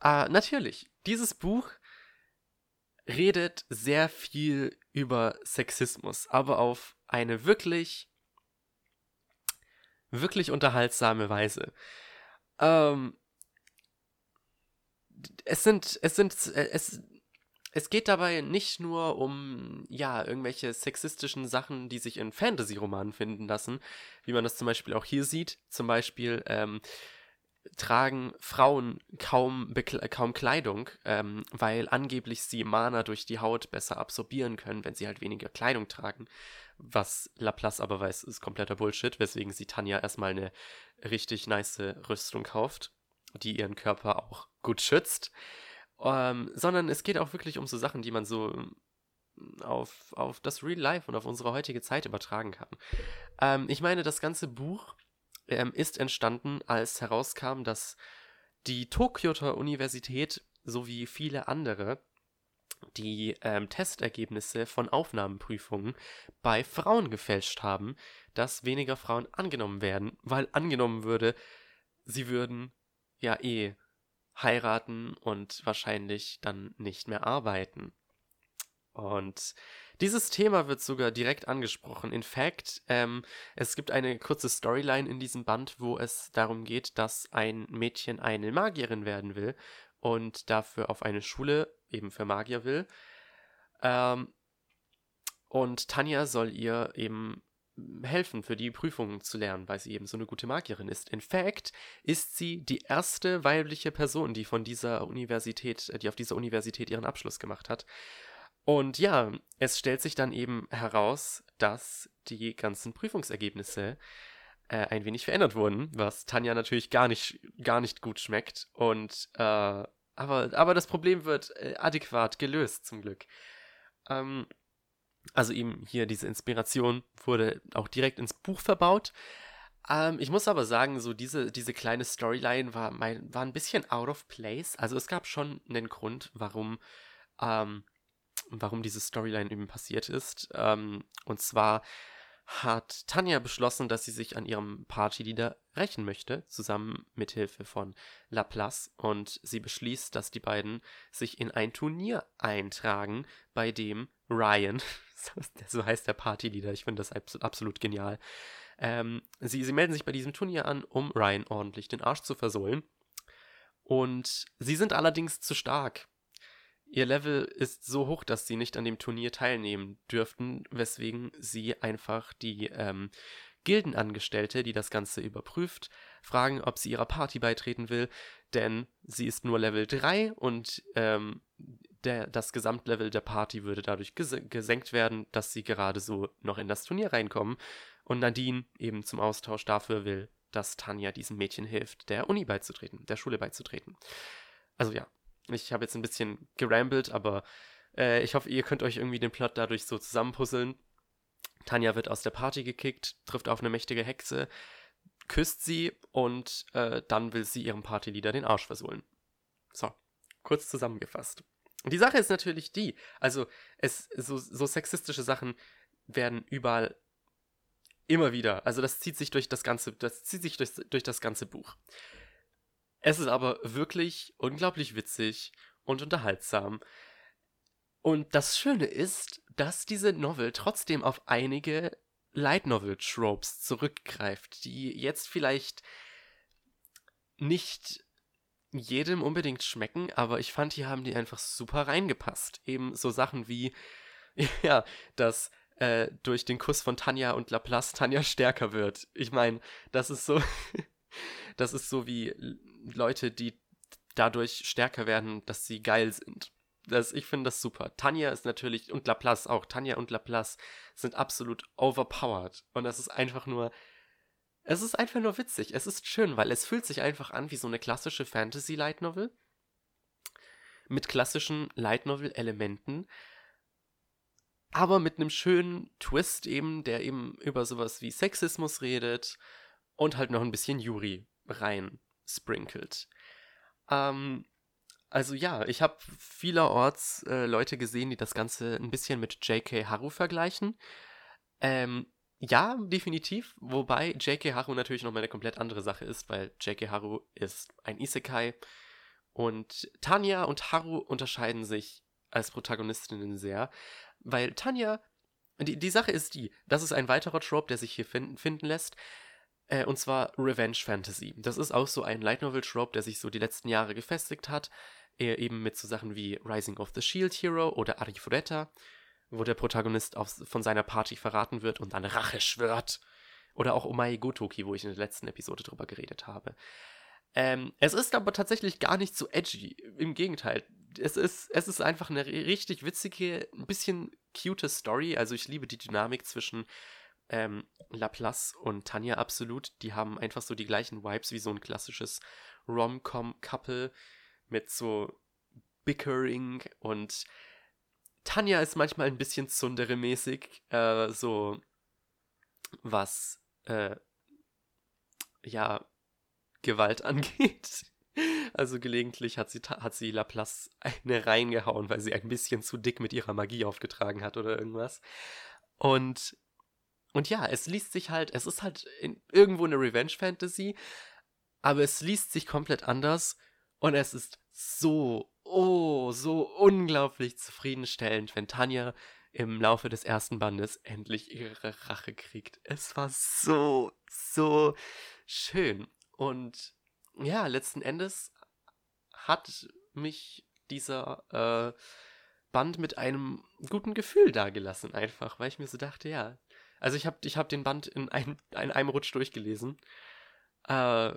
Äh, natürlich, dieses Buch redet sehr viel über Sexismus, aber auf eine wirklich wirklich unterhaltsame Weise. Ähm, es sind, es sind, es, es geht dabei nicht nur um, ja, irgendwelche sexistischen Sachen, die sich in Fantasy-Romanen finden lassen, wie man das zum Beispiel auch hier sieht. Zum Beispiel, ähm, tragen Frauen kaum, kaum Kleidung, ähm, weil angeblich sie Mana durch die Haut besser absorbieren können, wenn sie halt weniger Kleidung tragen was Laplace aber weiß, ist kompletter Bullshit, weswegen sie Tanja erstmal eine richtig nice Rüstung kauft, die ihren Körper auch gut schützt. Ähm, sondern es geht auch wirklich um so Sachen, die man so mm, auf, auf das Real Life und auf unsere heutige Zeit übertragen kann. Ähm, ich meine, das ganze Buch ähm, ist entstanden, als herauskam, dass die Tokyoter Universität sowie viele andere die ähm, Testergebnisse von Aufnahmeprüfungen bei Frauen gefälscht haben, dass weniger Frauen angenommen werden, weil angenommen würde, sie würden ja eh heiraten und wahrscheinlich dann nicht mehr arbeiten. Und dieses Thema wird sogar direkt angesprochen. In fact, ähm, es gibt eine kurze Storyline in diesem Band, wo es darum geht, dass ein Mädchen eine Magierin werden will und dafür auf eine Schule eben für Magier will. Ähm, und Tanja soll ihr eben helfen, für die Prüfungen zu lernen, weil sie eben so eine gute Magierin ist. In fact ist sie die erste weibliche Person, die von dieser Universität, die auf dieser Universität ihren Abschluss gemacht hat. Und ja, es stellt sich dann eben heraus, dass die ganzen Prüfungsergebnisse äh, ein wenig verändert wurden, was Tanja natürlich gar nicht, gar nicht gut schmeckt. Und äh, aber, aber das Problem wird äh, adäquat gelöst, zum Glück. Ähm, also eben hier diese Inspiration wurde auch direkt ins Buch verbaut. Ähm, ich muss aber sagen, so diese, diese kleine Storyline war, mein, war ein bisschen out of place. Also es gab schon einen Grund, warum, ähm, warum diese Storyline eben passiert ist. Ähm, und zwar hat Tanja beschlossen, dass sie sich an ihrem Partyleader rächen möchte, zusammen mit Hilfe von Laplace. Und sie beschließt, dass die beiden sich in ein Turnier eintragen, bei dem Ryan, so heißt der Partyleader, ich finde das absolut genial, ähm, sie, sie melden sich bei diesem Turnier an, um Ryan ordentlich den Arsch zu versohlen. Und sie sind allerdings zu stark. Ihr Level ist so hoch, dass sie nicht an dem Turnier teilnehmen dürften, weswegen sie einfach die ähm, Gildenangestellte, die das Ganze überprüft, fragen, ob sie ihrer Party beitreten will, denn sie ist nur Level 3 und ähm, der, das Gesamtlevel der Party würde dadurch ges gesenkt werden, dass sie gerade so noch in das Turnier reinkommen und Nadine eben zum Austausch dafür will, dass Tanja diesem Mädchen hilft, der Uni beizutreten, der Schule beizutreten. Also ja, ich habe jetzt ein bisschen gerambelt, aber äh, ich hoffe, ihr könnt euch irgendwie den Plot dadurch so zusammenpuzzeln. Tanja wird aus der Party gekickt, trifft auf eine mächtige Hexe, küsst sie und äh, dann will sie ihrem Partyleader den Arsch versohlen. So, kurz zusammengefasst. Die Sache ist natürlich die, also es, so, so sexistische Sachen werden überall immer wieder, also das zieht sich durch das ganze, das zieht sich durch, durch das ganze Buch. Es ist aber wirklich unglaublich witzig und unterhaltsam. Und das Schöne ist, dass diese Novel trotzdem auf einige Light Novel Tropes zurückgreift, die jetzt vielleicht nicht jedem unbedingt schmecken, aber ich fand, hier haben die einfach super reingepasst. Eben so Sachen wie, ja, dass äh, durch den Kuss von Tanja und Laplace Tanja stärker wird. Ich meine, das ist so, das ist so wie Leute, die dadurch stärker werden, dass sie geil sind. Das, ich finde das super. Tanja ist natürlich, und Laplace auch, Tanja und Laplace sind absolut overpowered. Und das ist einfach nur, es ist einfach nur witzig. Es ist schön, weil es fühlt sich einfach an wie so eine klassische Fantasy-Light Novel. Mit klassischen Light Novel-Elementen. aber mit einem schönen Twist eben, der eben über sowas wie Sexismus redet und halt noch ein bisschen Yuri rein sprinkelt. Ähm, also ja, ich habe vielerorts äh, Leute gesehen, die das Ganze ein bisschen mit J.K. Haru vergleichen. Ähm, ja, definitiv. Wobei J.K. Haru natürlich nochmal eine komplett andere Sache ist, weil J.K. Haru ist ein Isekai und Tanya und Haru unterscheiden sich als Protagonistinnen sehr, weil Tanya, die, die Sache ist die, das ist ein weiterer Trope, der sich hier finden, finden lässt, äh, und zwar Revenge Fantasy. Das ist auch so ein Light Novel Trope, der sich so die letzten Jahre gefestigt hat, eher eben mit so Sachen wie Rising of the Shield Hero oder Arifureta, wo der Protagonist auf, von seiner Party verraten wird und dann Rache schwört. Oder auch Omae Gotoki, wo ich in der letzten Episode drüber geredet habe. Ähm, es ist aber tatsächlich gar nicht so edgy. Im Gegenteil. Es ist, es ist einfach eine richtig witzige, ein bisschen cute Story. Also ich liebe die Dynamik zwischen ähm, Laplace und Tanja absolut. Die haben einfach so die gleichen Vibes wie so ein klassisches Rom-Com-Couple mit so Bickering und Tanja ist manchmal ein bisschen Zundere-mäßig, äh, so was, äh, ja, Gewalt angeht. Also gelegentlich hat sie, hat sie Laplace eine reingehauen, weil sie ein bisschen zu dick mit ihrer Magie aufgetragen hat oder irgendwas. Und, und ja, es liest sich halt, es ist halt in, irgendwo eine Revenge-Fantasy, aber es liest sich komplett anders und es ist so, oh, so unglaublich zufriedenstellend, wenn Tanja im Laufe des ersten Bandes endlich ihre Rache kriegt. Es war so, so schön. Und ja, letzten Endes hat mich dieser äh, Band mit einem guten Gefühl dagelassen, einfach, weil ich mir so dachte, ja. Also ich habe ich hab den Band in, ein, in einem Rutsch durchgelesen. Äh,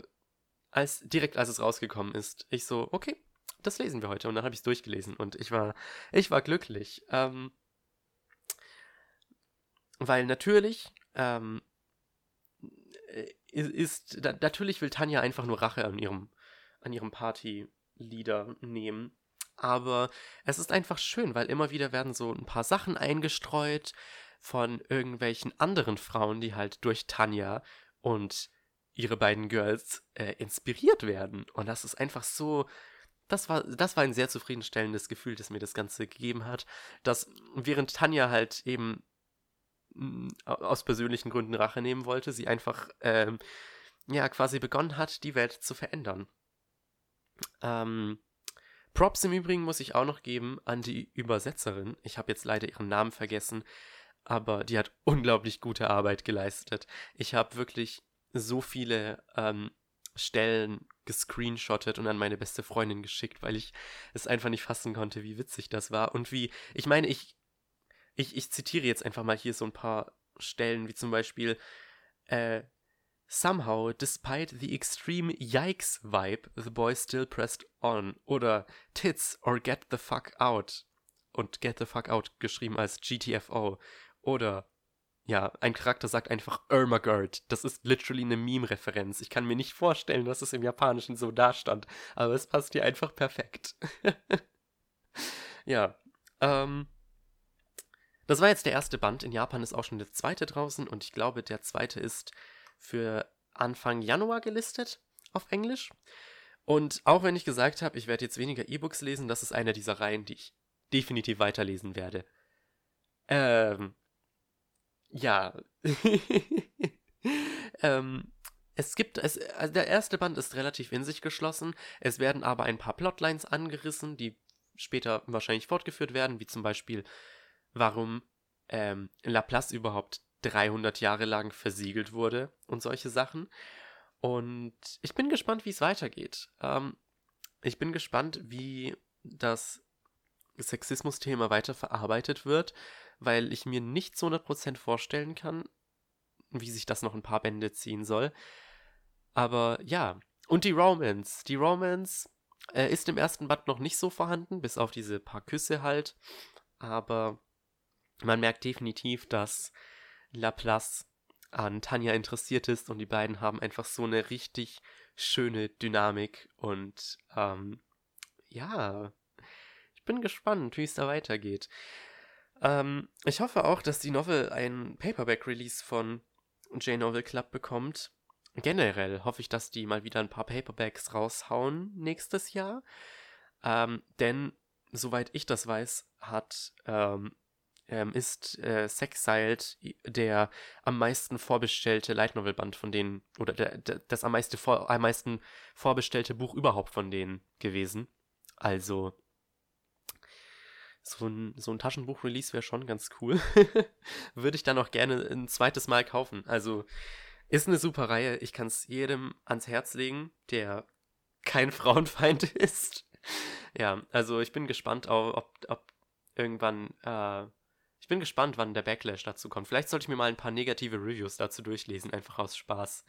als, direkt als es rausgekommen ist. Ich so, okay, das lesen wir heute. Und dann habe ich es durchgelesen und ich war, ich war glücklich. Ähm, weil natürlich ähm, ist, da, natürlich will Tanja einfach nur Rache an ihrem, an ihrem Party-Leader nehmen. Aber es ist einfach schön, weil immer wieder werden so ein paar Sachen eingestreut von irgendwelchen anderen Frauen, die halt durch Tanja und ihre beiden Girls äh, inspiriert werden. Und das ist einfach so. Das war, das war ein sehr zufriedenstellendes Gefühl, das mir das Ganze gegeben hat. Dass während Tanja halt eben aus persönlichen Gründen Rache nehmen wollte, sie einfach ähm, ja quasi begonnen hat, die Welt zu verändern. Ähm, Props im Übrigen muss ich auch noch geben an die Übersetzerin. Ich habe jetzt leider ihren Namen vergessen, aber die hat unglaublich gute Arbeit geleistet. Ich habe wirklich so viele ähm, Stellen gescreenshottet und an meine beste Freundin geschickt, weil ich es einfach nicht fassen konnte, wie witzig das war und wie, ich meine, ich, ich, ich zitiere jetzt einfach mal hier so ein paar Stellen, wie zum Beispiel, äh, Somehow, despite the extreme Yikes vibe, the boy still pressed on. Oder Tits or get the fuck out. Und get the fuck out geschrieben als GTFO. Oder ja, ein Charakter sagt einfach Ermagerd. Das ist literally eine Meme-Referenz. Ich kann mir nicht vorstellen, dass es im Japanischen so dastand, aber es passt hier einfach perfekt. ja, ähm, das war jetzt der erste Band. In Japan ist auch schon der zweite draußen und ich glaube, der zweite ist für Anfang Januar gelistet auf Englisch. Und auch wenn ich gesagt habe, ich werde jetzt weniger E-Books lesen, das ist eine dieser Reihen, die ich definitiv weiterlesen werde. Ähm, ja. ähm, es gibt, es, also der erste Band ist relativ in sich geschlossen. Es werden aber ein paar Plotlines angerissen, die später wahrscheinlich fortgeführt werden, wie zum Beispiel, warum ähm, Laplace überhaupt 300 Jahre lang versiegelt wurde und solche Sachen. Und ich bin gespannt, wie es weitergeht. Ähm, ich bin gespannt, wie das Sexismus-Thema weiter verarbeitet wird weil ich mir nicht zu 100% vorstellen kann, wie sich das noch ein paar Bände ziehen soll. Aber ja, und die Romance. Die Romance äh, ist im ersten Band noch nicht so vorhanden, bis auf diese paar Küsse halt. Aber man merkt definitiv, dass Laplace an Tanja interessiert ist und die beiden haben einfach so eine richtig schöne Dynamik und ähm, ja, ich bin gespannt, wie es da weitergeht. Ähm, ich hoffe auch, dass die Novel ein Paperback-Release von J-Novel Club bekommt. Generell hoffe ich, dass die mal wieder ein paar Paperbacks raushauen nächstes Jahr. Ähm, denn, soweit ich das weiß, hat ähm, ähm, ist äh, Sexiled der am meisten vorbestellte Light Novel Band von denen, oder der, der, das am, meiste vor, am meisten vorbestellte Buch überhaupt von denen gewesen. Also, so ein, so ein Taschenbuch-Release wäre schon ganz cool. Würde ich dann auch gerne ein zweites Mal kaufen. Also, ist eine super Reihe. Ich kann es jedem ans Herz legen, der kein Frauenfeind ist. ja, also ich bin gespannt, ob, ob irgendwann äh, ich bin gespannt, wann der Backlash dazu kommt. Vielleicht sollte ich mir mal ein paar negative Reviews dazu durchlesen, einfach aus Spaß.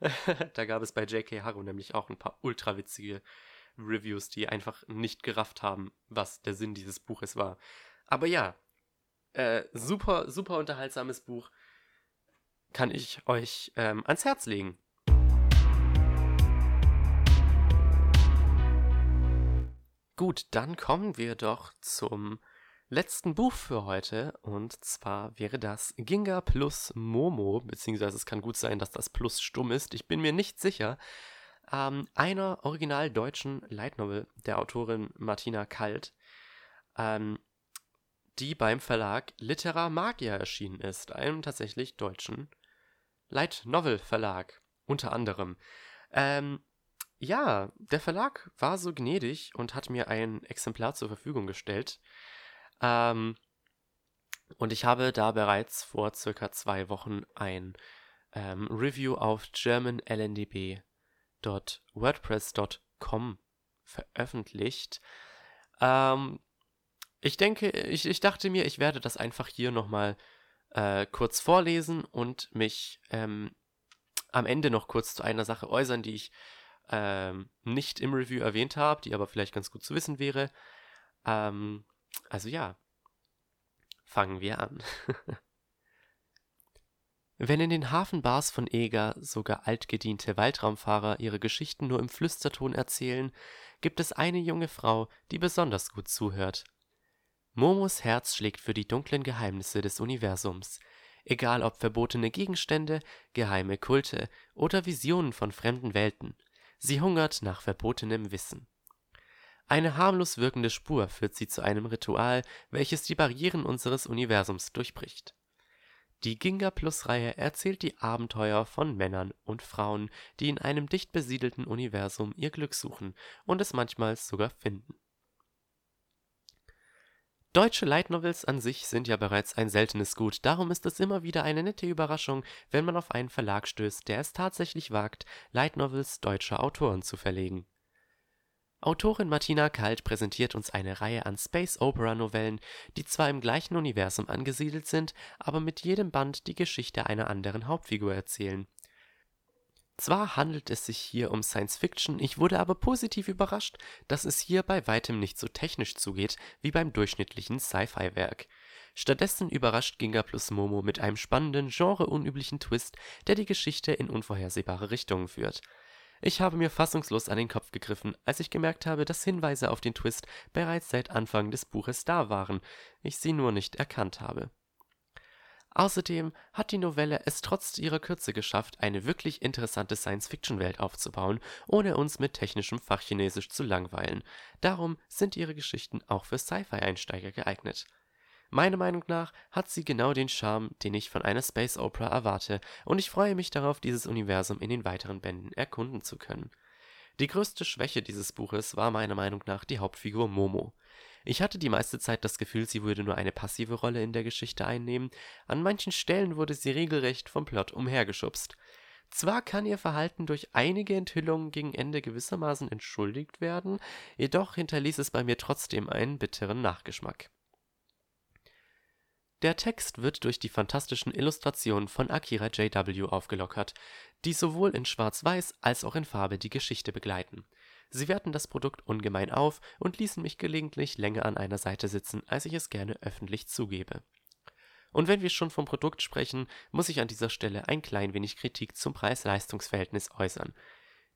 da gab es bei J.K. Haru nämlich auch ein paar ultra witzige Reviews, die einfach nicht gerafft haben, was der Sinn dieses Buches war. Aber ja, äh, super, super unterhaltsames Buch. Kann ich euch ähm, ans Herz legen. Gut, dann kommen wir doch zum letzten Buch für heute. Und zwar wäre das Ginga plus Momo, beziehungsweise es kann gut sein, dass das Plus stumm ist. Ich bin mir nicht sicher. Ähm, einer original deutschen Light Novel der Autorin Martina Kalt, ähm, die beim Verlag Litera Magia erschienen ist, einem tatsächlich deutschen Light Novel Verlag, unter anderem. Ähm, ja, der Verlag war so gnädig und hat mir ein Exemplar zur Verfügung gestellt. Ähm, und ich habe da bereits vor circa zwei Wochen ein ähm, Review auf germanlndb.wordpress.com veröffentlicht. Ähm, ich denke, ich, ich dachte mir, ich werde das einfach hier nochmal äh, kurz vorlesen und mich ähm, am Ende noch kurz zu einer Sache äußern, die ich ähm, nicht im Review erwähnt habe, die aber vielleicht ganz gut zu wissen wäre. Ähm, also ja, fangen wir an. Wenn in den Hafenbars von Eger sogar altgediente Waldraumfahrer ihre Geschichten nur im Flüsterton erzählen, gibt es eine junge Frau, die besonders gut zuhört. Momos Herz schlägt für die dunklen Geheimnisse des Universums, egal ob verbotene Gegenstände, geheime Kulte oder Visionen von fremden Welten. Sie hungert nach verbotenem Wissen. Eine harmlos wirkende Spur führt sie zu einem Ritual, welches die Barrieren unseres Universums durchbricht. Die Ginga-Plus-Reihe erzählt die Abenteuer von Männern und Frauen, die in einem dicht besiedelten Universum ihr Glück suchen und es manchmal sogar finden. Deutsche Light Novels an sich sind ja bereits ein seltenes Gut, darum ist es immer wieder eine nette Überraschung, wenn man auf einen Verlag stößt, der es tatsächlich wagt, Light Novels deutscher Autoren zu verlegen Autorin Martina Kalt präsentiert uns eine Reihe an Space-Opera-Novellen, die zwar im gleichen Universum angesiedelt sind, aber mit jedem Band die Geschichte einer anderen Hauptfigur erzählen. Zwar handelt es sich hier um Science-Fiction, ich wurde aber positiv überrascht, dass es hier bei weitem nicht so technisch zugeht wie beim durchschnittlichen Sci-Fi-Werk. Stattdessen überrascht Ginga plus Momo mit einem spannenden, genreunüblichen Twist, der die Geschichte in unvorhersehbare Richtungen führt ich habe mir fassungslos an den Kopf gegriffen, als ich gemerkt habe, dass Hinweise auf den Twist bereits seit Anfang des Buches da waren, ich sie nur nicht erkannt habe. Außerdem hat die Novelle es trotz ihrer Kürze geschafft, eine wirklich interessante Science-Fiction-Welt aufzubauen, ohne uns mit technischem Fachchinesisch zu langweilen. Darum sind ihre Geschichten auch für Sci-Fi-Einsteiger geeignet Meiner Meinung nach hat sie genau den Charme, den ich von einer Space Opera erwarte, und ich freue mich darauf, dieses Universum in den weiteren Bänden erkunden zu können. Die größte Schwäche dieses Buches war meiner Meinung nach die Hauptfigur Momo. Ich hatte die meiste Zeit das Gefühl, sie würde nur eine passive Rolle in der Geschichte einnehmen, an manchen Stellen wurde sie regelrecht vom Plot umhergeschubst. Zwar kann ihr Verhalten durch einige Enthüllungen gegen Ende gewissermaßen entschuldigt werden, jedoch hinterließ es bei mir trotzdem einen bitteren Nachgeschmack der Text wird durch die fantastischen Illustrationen von Akira J.W. aufgelockert, die sowohl in Schwarz-Weiß als auch in Farbe die Geschichte begleiten. Sie werten das Produkt ungemein auf und ließen mich gelegentlich länger an einer Seite sitzen, als ich es gerne öffentlich zugebe. Und wenn wir schon vom Produkt sprechen, muss ich an dieser Stelle ein klein wenig Kritik zum Preis-Leistungs-Verhältnis äußern.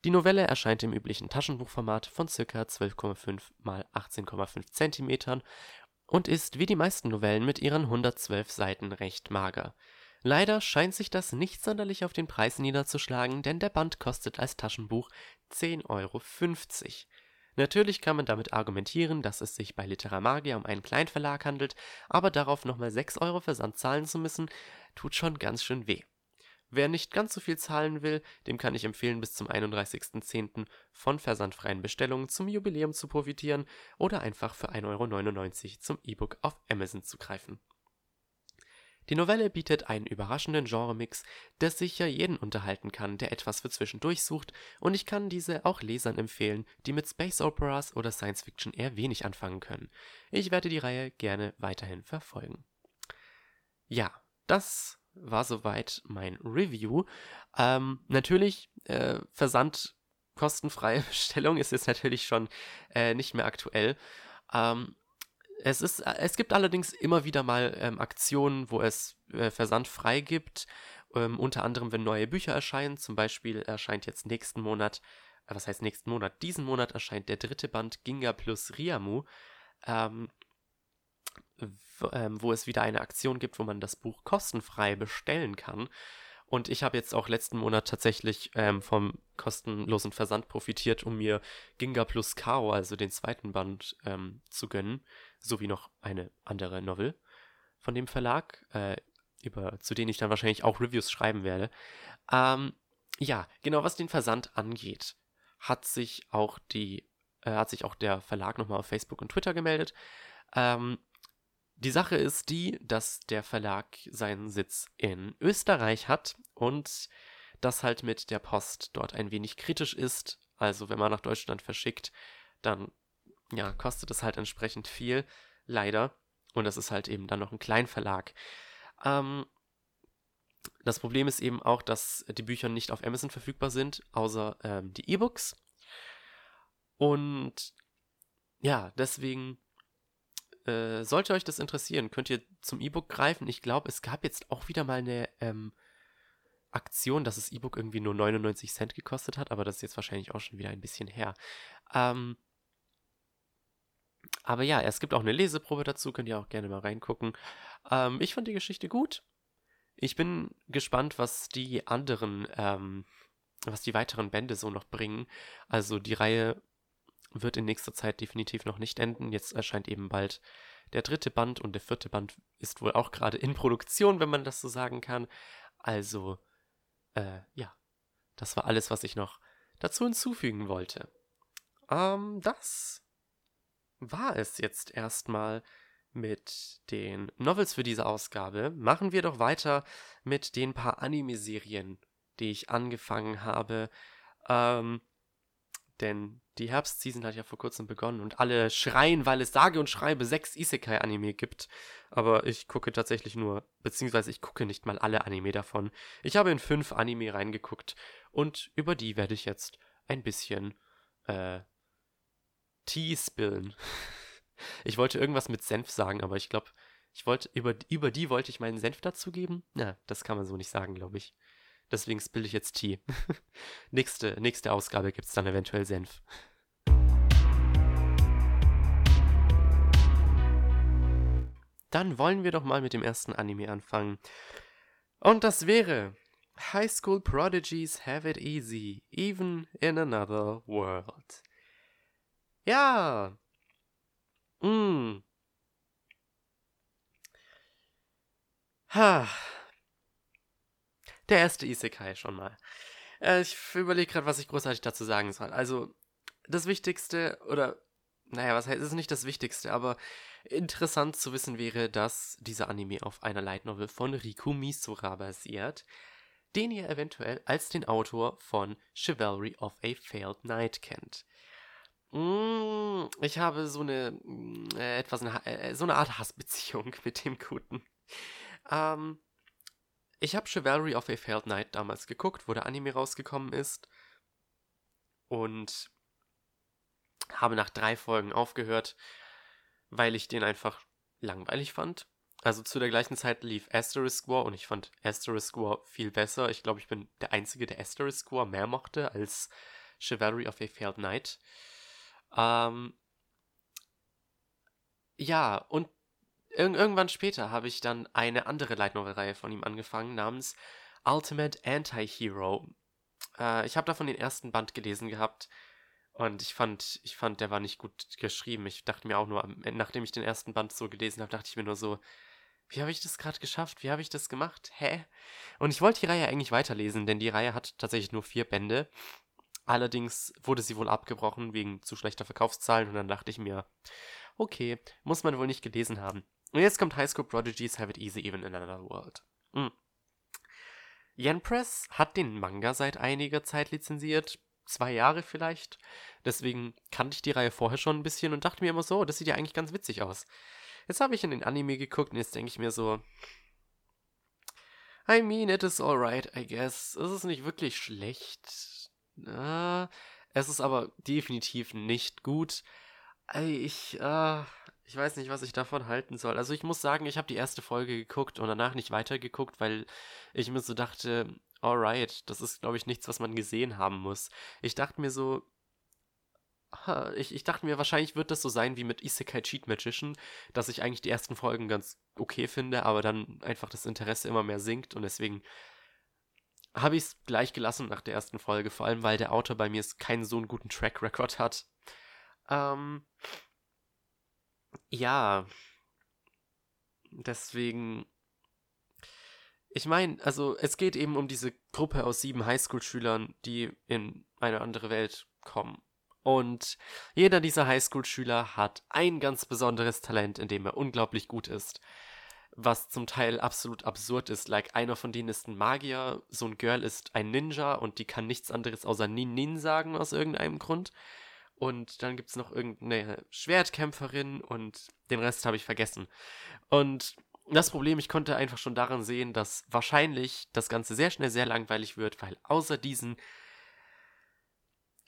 Die Novelle erscheint im üblichen Taschenbuchformat von ca. 12,5 x 18,5 cm und ist wie die meisten Novellen mit ihren 112 Seiten recht mager. Leider scheint sich das nicht sonderlich auf den Preis niederzuschlagen, denn der Band kostet als Taschenbuch 10,50 Euro. Natürlich kann man damit argumentieren, dass es sich bei Literamagia um einen Kleinverlag handelt, aber darauf nochmal 6 Euro Versand zahlen zu müssen, tut schon ganz schön weh. Wer nicht ganz so viel zahlen will, dem kann ich empfehlen, bis zum 31.10. von versandfreien Bestellungen zum Jubiläum zu profitieren oder einfach für 1,99 Euro zum E-Book auf Amazon zu greifen. Die Novelle bietet einen überraschenden Genremix, der sicher jeden unterhalten kann, der etwas für zwischendurch sucht, und ich kann diese auch Lesern empfehlen, die mit Space Operas oder Science Fiction eher wenig anfangen können. Ich werde die Reihe gerne weiterhin verfolgen. Ja, das war soweit mein Review. Ähm, natürlich, äh, Versand kostenfreie Bestellung ist jetzt natürlich schon äh, nicht mehr aktuell. Ähm, es, ist, äh, es gibt allerdings immer wieder mal ähm, Aktionen, wo es äh, Versand frei gibt. Ähm, unter anderem, wenn neue Bücher erscheinen. Zum Beispiel erscheint jetzt nächsten Monat, äh, was heißt nächsten Monat? Diesen Monat erscheint der dritte Band Ginga plus Riamu. Ähm, ähm, wo es wieder eine Aktion gibt, wo man das Buch kostenfrei bestellen kann. Und ich habe jetzt auch letzten Monat tatsächlich ähm, vom kostenlosen Versand profitiert, um mir Ginga plus Kao, also den zweiten Band, ähm, zu gönnen, sowie noch eine andere Novel von dem Verlag, äh, über, zu denen ich dann wahrscheinlich auch Reviews schreiben werde. Ähm, ja, genau was den Versand angeht, hat sich auch die, äh, hat sich auch der Verlag nochmal auf Facebook und Twitter gemeldet. Ähm, die Sache ist die, dass der Verlag seinen Sitz in Österreich hat und das halt mit der Post dort ein wenig kritisch ist. Also wenn man nach Deutschland verschickt, dann ja, kostet es halt entsprechend viel, leider. Und das ist halt eben dann noch ein Kleinverlag. Ähm, das Problem ist eben auch, dass die Bücher nicht auf Amazon verfügbar sind, außer ähm, die E-Books. Und ja, deswegen äh, sollte euch das interessieren, könnt ihr zum E-Book greifen. Ich glaube, es gab jetzt auch wieder mal eine ähm, Aktion, dass das E-Book irgendwie nur 99 Cent gekostet hat, aber das ist jetzt wahrscheinlich auch schon wieder ein bisschen her. Ähm, aber ja, es gibt auch eine Leseprobe dazu, könnt ihr auch gerne mal reingucken. Ähm, ich fand die Geschichte gut. Ich bin gespannt, was die anderen, ähm, was die weiteren Bände so noch bringen. Also die Reihe wird in nächster Zeit definitiv noch nicht enden. Jetzt erscheint eben bald der dritte Band und der vierte Band ist wohl auch gerade in Produktion, wenn man das so sagen kann. Also, äh, ja, das war alles, was ich noch dazu hinzufügen wollte. Ähm, das war es jetzt erstmal mit den Novels für diese Ausgabe. Machen wir doch weiter mit den paar Anime-Serien, die ich angefangen habe. Ähm, denn die Herbstseason hat ja vor kurzem begonnen und alle schreien, weil es sage und schreibe sechs Isekai-Anime gibt. Aber ich gucke tatsächlich nur, beziehungsweise ich gucke nicht mal alle Anime davon. Ich habe in fünf Anime reingeguckt und über die werde ich jetzt ein bisschen äh, Tee spillen. ich wollte irgendwas mit Senf sagen, aber ich glaube, ich wollte, über, über die wollte ich meinen Senf dazugeben. Na, das kann man so nicht sagen, glaube ich. Deswegen spiele ich jetzt Tee. nächste, nächste Ausgabe gibt es dann eventuell Senf. Dann wollen wir doch mal mit dem ersten Anime anfangen. Und das wäre High School Prodigies Have It Easy, Even in Another World. Ja. Mm. Ha. Der erste Isekai schon mal. Äh, ich überlege gerade, was ich großartig dazu sagen soll. Also, das Wichtigste, oder, naja, was heißt, es ist nicht das Wichtigste, aber interessant zu wissen wäre, dass dieser Anime auf einer Light Novel von Riku Misura basiert, den ihr eventuell als den Autor von Chivalry of a Failed Knight kennt. Mm, ich habe so eine, äh, etwas, eine, äh, so eine Art Hassbeziehung mit dem Guten. Ähm, ich habe Chivalry of a Failed Knight damals geguckt, wo der Anime rausgekommen ist. Und habe nach drei Folgen aufgehört, weil ich den einfach langweilig fand. Also zu der gleichen Zeit lief Asterisk War und ich fand Asterisk War viel besser. Ich glaube, ich bin der Einzige, der Asterisk War mehr mochte als Chivalry of a Failed Knight. Ähm, ja, und Ir irgendwann später habe ich dann eine andere Light Novel-Reihe von ihm angefangen, namens Ultimate Anti-Hero. Äh, ich habe davon den ersten Band gelesen gehabt und ich fand, ich fand, der war nicht gut geschrieben. Ich dachte mir auch nur, nachdem ich den ersten Band so gelesen habe, dachte ich mir nur so, wie habe ich das gerade geschafft? Wie habe ich das gemacht? Hä? Und ich wollte die Reihe eigentlich weiterlesen, denn die Reihe hat tatsächlich nur vier Bände. Allerdings wurde sie wohl abgebrochen wegen zu schlechter Verkaufszahlen und dann dachte ich mir, okay, muss man wohl nicht gelesen haben. Und jetzt kommt High School Prodigies Have It Easy Even in Another World. Mhm. Yen Press hat den Manga seit einiger Zeit lizenziert, zwei Jahre vielleicht. Deswegen kannte ich die Reihe vorher schon ein bisschen und dachte mir immer so, das sieht ja eigentlich ganz witzig aus. Jetzt habe ich in den Anime geguckt und jetzt denke ich mir so, I mean, it is alright, I guess. Es ist nicht wirklich schlecht. Äh, es ist aber definitiv nicht gut. Ich, äh, ich weiß nicht, was ich davon halten soll. Also ich muss sagen, ich habe die erste Folge geguckt und danach nicht weitergeguckt, weil ich mir so dachte, alright, das ist, glaube ich, nichts, was man gesehen haben muss. Ich dachte mir so, ich, ich dachte mir, wahrscheinlich wird das so sein wie mit Isekai Cheat Magician, dass ich eigentlich die ersten Folgen ganz okay finde, aber dann einfach das Interesse immer mehr sinkt und deswegen habe ich es gleich gelassen nach der ersten Folge, vor allem weil der Autor bei mir keinen so einen guten Track Record hat. Ähm, ja, deswegen ich meine, also es geht eben um diese Gruppe aus sieben Highschool-Schülern, die in eine andere Welt kommen. Und jeder dieser Highschool-Schüler hat ein ganz besonderes Talent, in dem er unglaublich gut ist. Was zum Teil absolut absurd ist. Like, einer von denen ist ein Magier, so ein Girl ist ein Ninja und die kann nichts anderes außer Nin Nin sagen aus irgendeinem Grund. Und dann gibt es noch irgendeine Schwertkämpferin und den Rest habe ich vergessen. Und das Problem, ich konnte einfach schon daran sehen, dass wahrscheinlich das Ganze sehr schnell sehr langweilig wird, weil außer diesen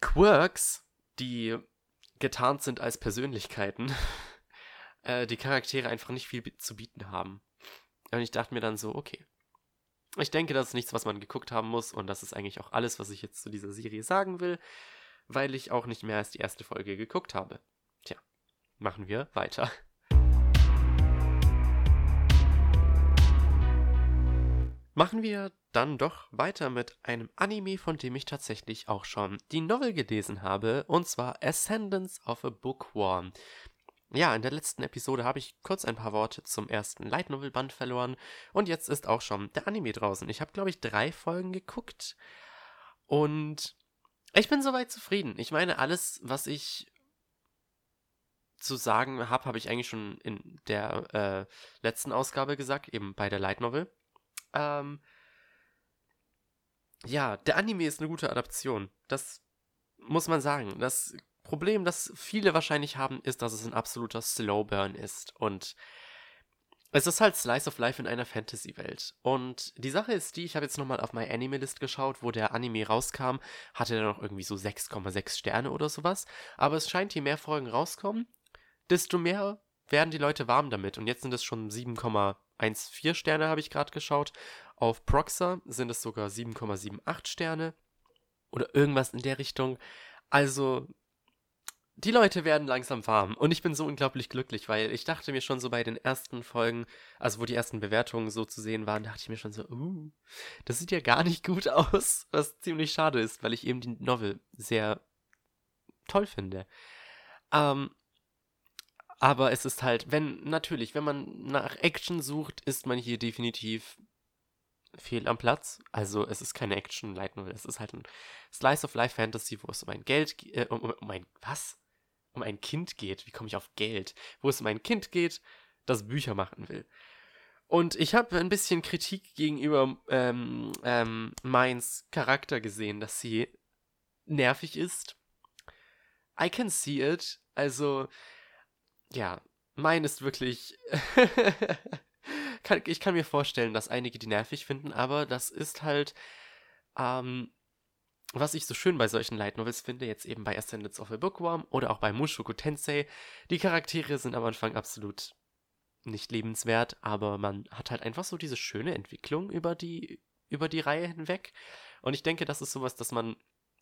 Quirks, die getarnt sind als Persönlichkeiten, äh, die Charaktere einfach nicht viel zu bieten haben. Und ich dachte mir dann so, okay. Ich denke, das ist nichts, was man geguckt haben muss und das ist eigentlich auch alles, was ich jetzt zu dieser Serie sagen will, weil ich auch nicht mehr als die erste Folge geguckt habe. Tja, machen wir weiter. Machen wir dann doch weiter mit einem Anime, von dem ich tatsächlich auch schon die Novel gelesen habe, und zwar Ascendance of a Bookworm. Ja, in der letzten Episode habe ich kurz ein paar Worte zum ersten Light Novel Band verloren und jetzt ist auch schon der Anime draußen. Ich habe, glaube ich, drei Folgen geguckt und ich bin soweit zufrieden. Ich meine, alles, was ich zu sagen habe, habe ich eigentlich schon in der äh, letzten Ausgabe gesagt, eben bei der Light Novel. Ähm, ja, der Anime ist eine gute Adaption. Das muss man sagen. Das Problem, das viele wahrscheinlich haben, ist, dass es ein absoluter Slowburn ist. Und es ist halt Slice of Life in einer Fantasy-Welt. Und die Sache ist die, ich habe jetzt nochmal auf My Anime List geschaut, wo der Anime rauskam, hatte er noch irgendwie so 6,6 Sterne oder sowas. Aber es scheint, je mehr Folgen rauskommen, desto mehr werden die Leute warm damit. Und jetzt sind es schon 7,14 Sterne, habe ich gerade geschaut. Auf Proxa sind es sogar 7,78 Sterne. Oder irgendwas in der Richtung. Also, die Leute werden langsam warm. Und ich bin so unglaublich glücklich, weil ich dachte mir schon so bei den ersten Folgen, also wo die ersten Bewertungen so zu sehen waren, dachte ich mir schon so, uh, das sieht ja gar nicht gut aus. Was ziemlich schade ist, weil ich eben die Novel sehr toll finde. Ähm, aber es ist halt, wenn, natürlich, wenn man nach Action sucht, ist man hier definitiv fehl am Platz. Also es ist keine Action Light Novel, es ist halt ein Slice of Life Fantasy, wo es um ein Geld, äh, um, um ein, was? Um ein Kind geht. Wie komme ich auf Geld? Wo es um ein Kind geht, das Bücher machen will. Und ich habe ein bisschen Kritik gegenüber ähm, ähm, Minds Charakter gesehen, dass sie nervig ist. I can see it. Also, ja, mein ist wirklich. ich kann mir vorstellen, dass einige die nervig finden, aber das ist halt. Ähm, was ich so schön bei solchen Light Novels finde, jetzt eben bei Ascendance of a Bookworm oder auch bei Mushoku Tensei, die Charaktere sind am Anfang absolut nicht lebenswert, aber man hat halt einfach so diese schöne Entwicklung über die, über die Reihe hinweg. Und ich denke, das ist sowas, das man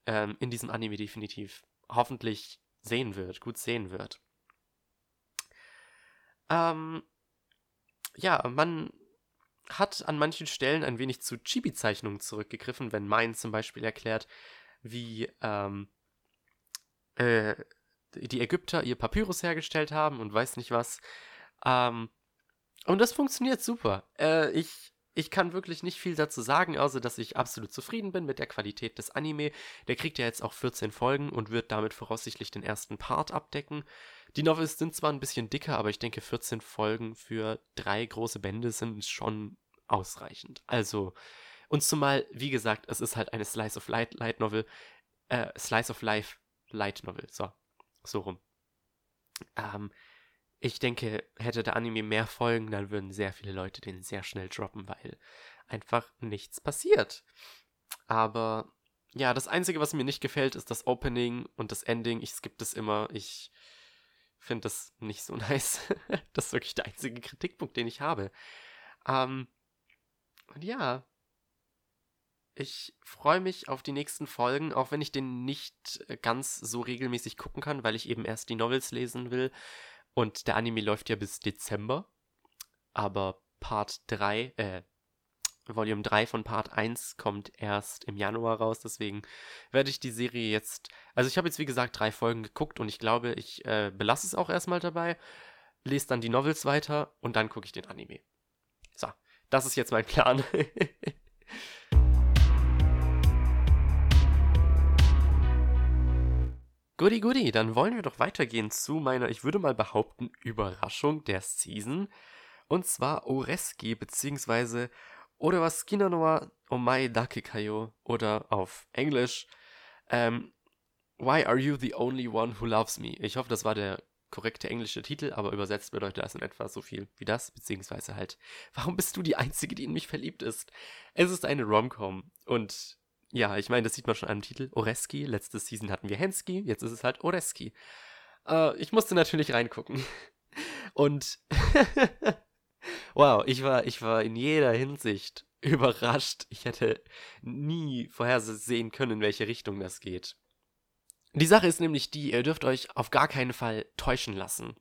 ähm, in diesem Anime definitiv hoffentlich sehen wird, gut sehen wird. Ähm, ja, man hat an manchen Stellen ein wenig zu Chibi-Zeichnungen zurückgegriffen, wenn Mein zum Beispiel erklärt, wie ähm, äh, die Ägypter ihr Papyrus hergestellt haben und weiß nicht was. Ähm, und das funktioniert super. Äh, ich, ich kann wirklich nicht viel dazu sagen, außer dass ich absolut zufrieden bin mit der Qualität des Anime. Der kriegt ja jetzt auch 14 Folgen und wird damit voraussichtlich den ersten Part abdecken. Die Novels sind zwar ein bisschen dicker, aber ich denke 14 Folgen für drei große Bände sind schon ausreichend. Also, und zumal, wie gesagt, es ist halt eine Slice of Light, Light Novel, äh, Slice of Life Light Novel, so, so rum. Ähm, ich denke, hätte der Anime mehr Folgen, dann würden sehr viele Leute den sehr schnell droppen, weil einfach nichts passiert. Aber ja, das Einzige, was mir nicht gefällt, ist das Opening und das Ending. Ich skippe das immer. Ich finde das nicht so nice. das ist wirklich der einzige Kritikpunkt, den ich habe. Ähm, und ja, ich freue mich auf die nächsten Folgen, auch wenn ich den nicht äh, ganz so regelmäßig gucken kann, weil ich eben erst die Novels lesen will. Und der Anime läuft ja bis Dezember. Aber Part 3, äh, Volume 3 von Part 1 kommt erst im Januar raus, deswegen werde ich die Serie jetzt. Also ich habe jetzt wie gesagt drei Folgen geguckt und ich glaube, ich äh, belasse es auch erstmal dabei, lese dann die Novels weiter und dann gucke ich den Anime. So, das ist jetzt mein Plan. Goody goody, dann wollen wir doch weitergehen zu meiner, ich würde mal behaupten, Überraschung der Season. Und zwar Oreski, beziehungsweise Orewasukina no wa Omae dake kayo oder auf Englisch ähm, Why are you the only one who loves me? Ich hoffe, das war der korrekte englische Titel, aber übersetzt bedeutet das in etwa so viel wie das, beziehungsweise halt, warum bist du die Einzige, die in mich verliebt ist? Es ist eine Romcom und ja, ich meine, das sieht man schon am Titel. Oreski. Letzte Season hatten wir Hensky, jetzt ist es halt Oreski. Äh, ich musste natürlich reingucken. Und wow, ich war, ich war in jeder Hinsicht überrascht. Ich hätte nie vorhersehen können, in welche Richtung das geht. Die Sache ist nämlich die, ihr dürft euch auf gar keinen Fall täuschen lassen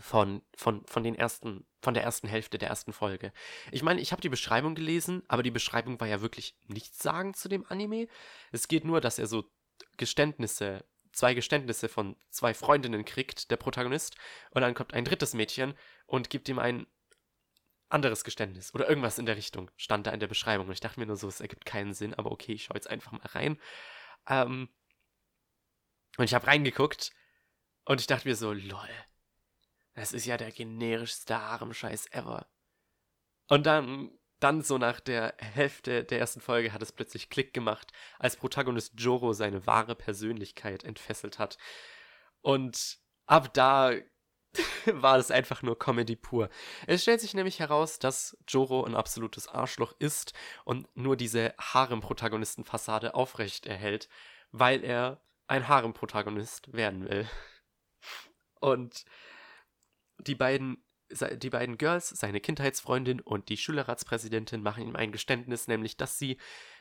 von, von, von den ersten, von der ersten Hälfte der ersten Folge. Ich meine, ich habe die Beschreibung gelesen, aber die Beschreibung war ja wirklich nichts sagen zu dem Anime. Es geht nur, dass er so Geständnisse, zwei Geständnisse von zwei Freundinnen kriegt, der Protagonist, und dann kommt ein drittes Mädchen und gibt ihm ein anderes Geständnis oder irgendwas in der Richtung, stand da in der Beschreibung. Und ich dachte mir nur so, es ergibt keinen Sinn, aber okay, ich schaue jetzt einfach mal rein. Ähm, und ich habe reingeguckt und ich dachte mir so, lol, das ist ja der generischste Harem-Scheiß ever. Und dann, dann so nach der Hälfte der ersten Folge hat es plötzlich Klick gemacht, als Protagonist Joro seine wahre Persönlichkeit entfesselt hat. Und ab da war es einfach nur Comedy pur. Es stellt sich nämlich heraus, dass Joro ein absolutes Arschloch ist und nur diese Harem-Protagonisten-Fassade aufrecht erhält, weil er ein Harem-Protagonist werden will. Und die beiden, die beiden Girls, seine Kindheitsfreundin und die Schülerratspräsidentin, machen ihm ein Geständnis, nämlich, dass sie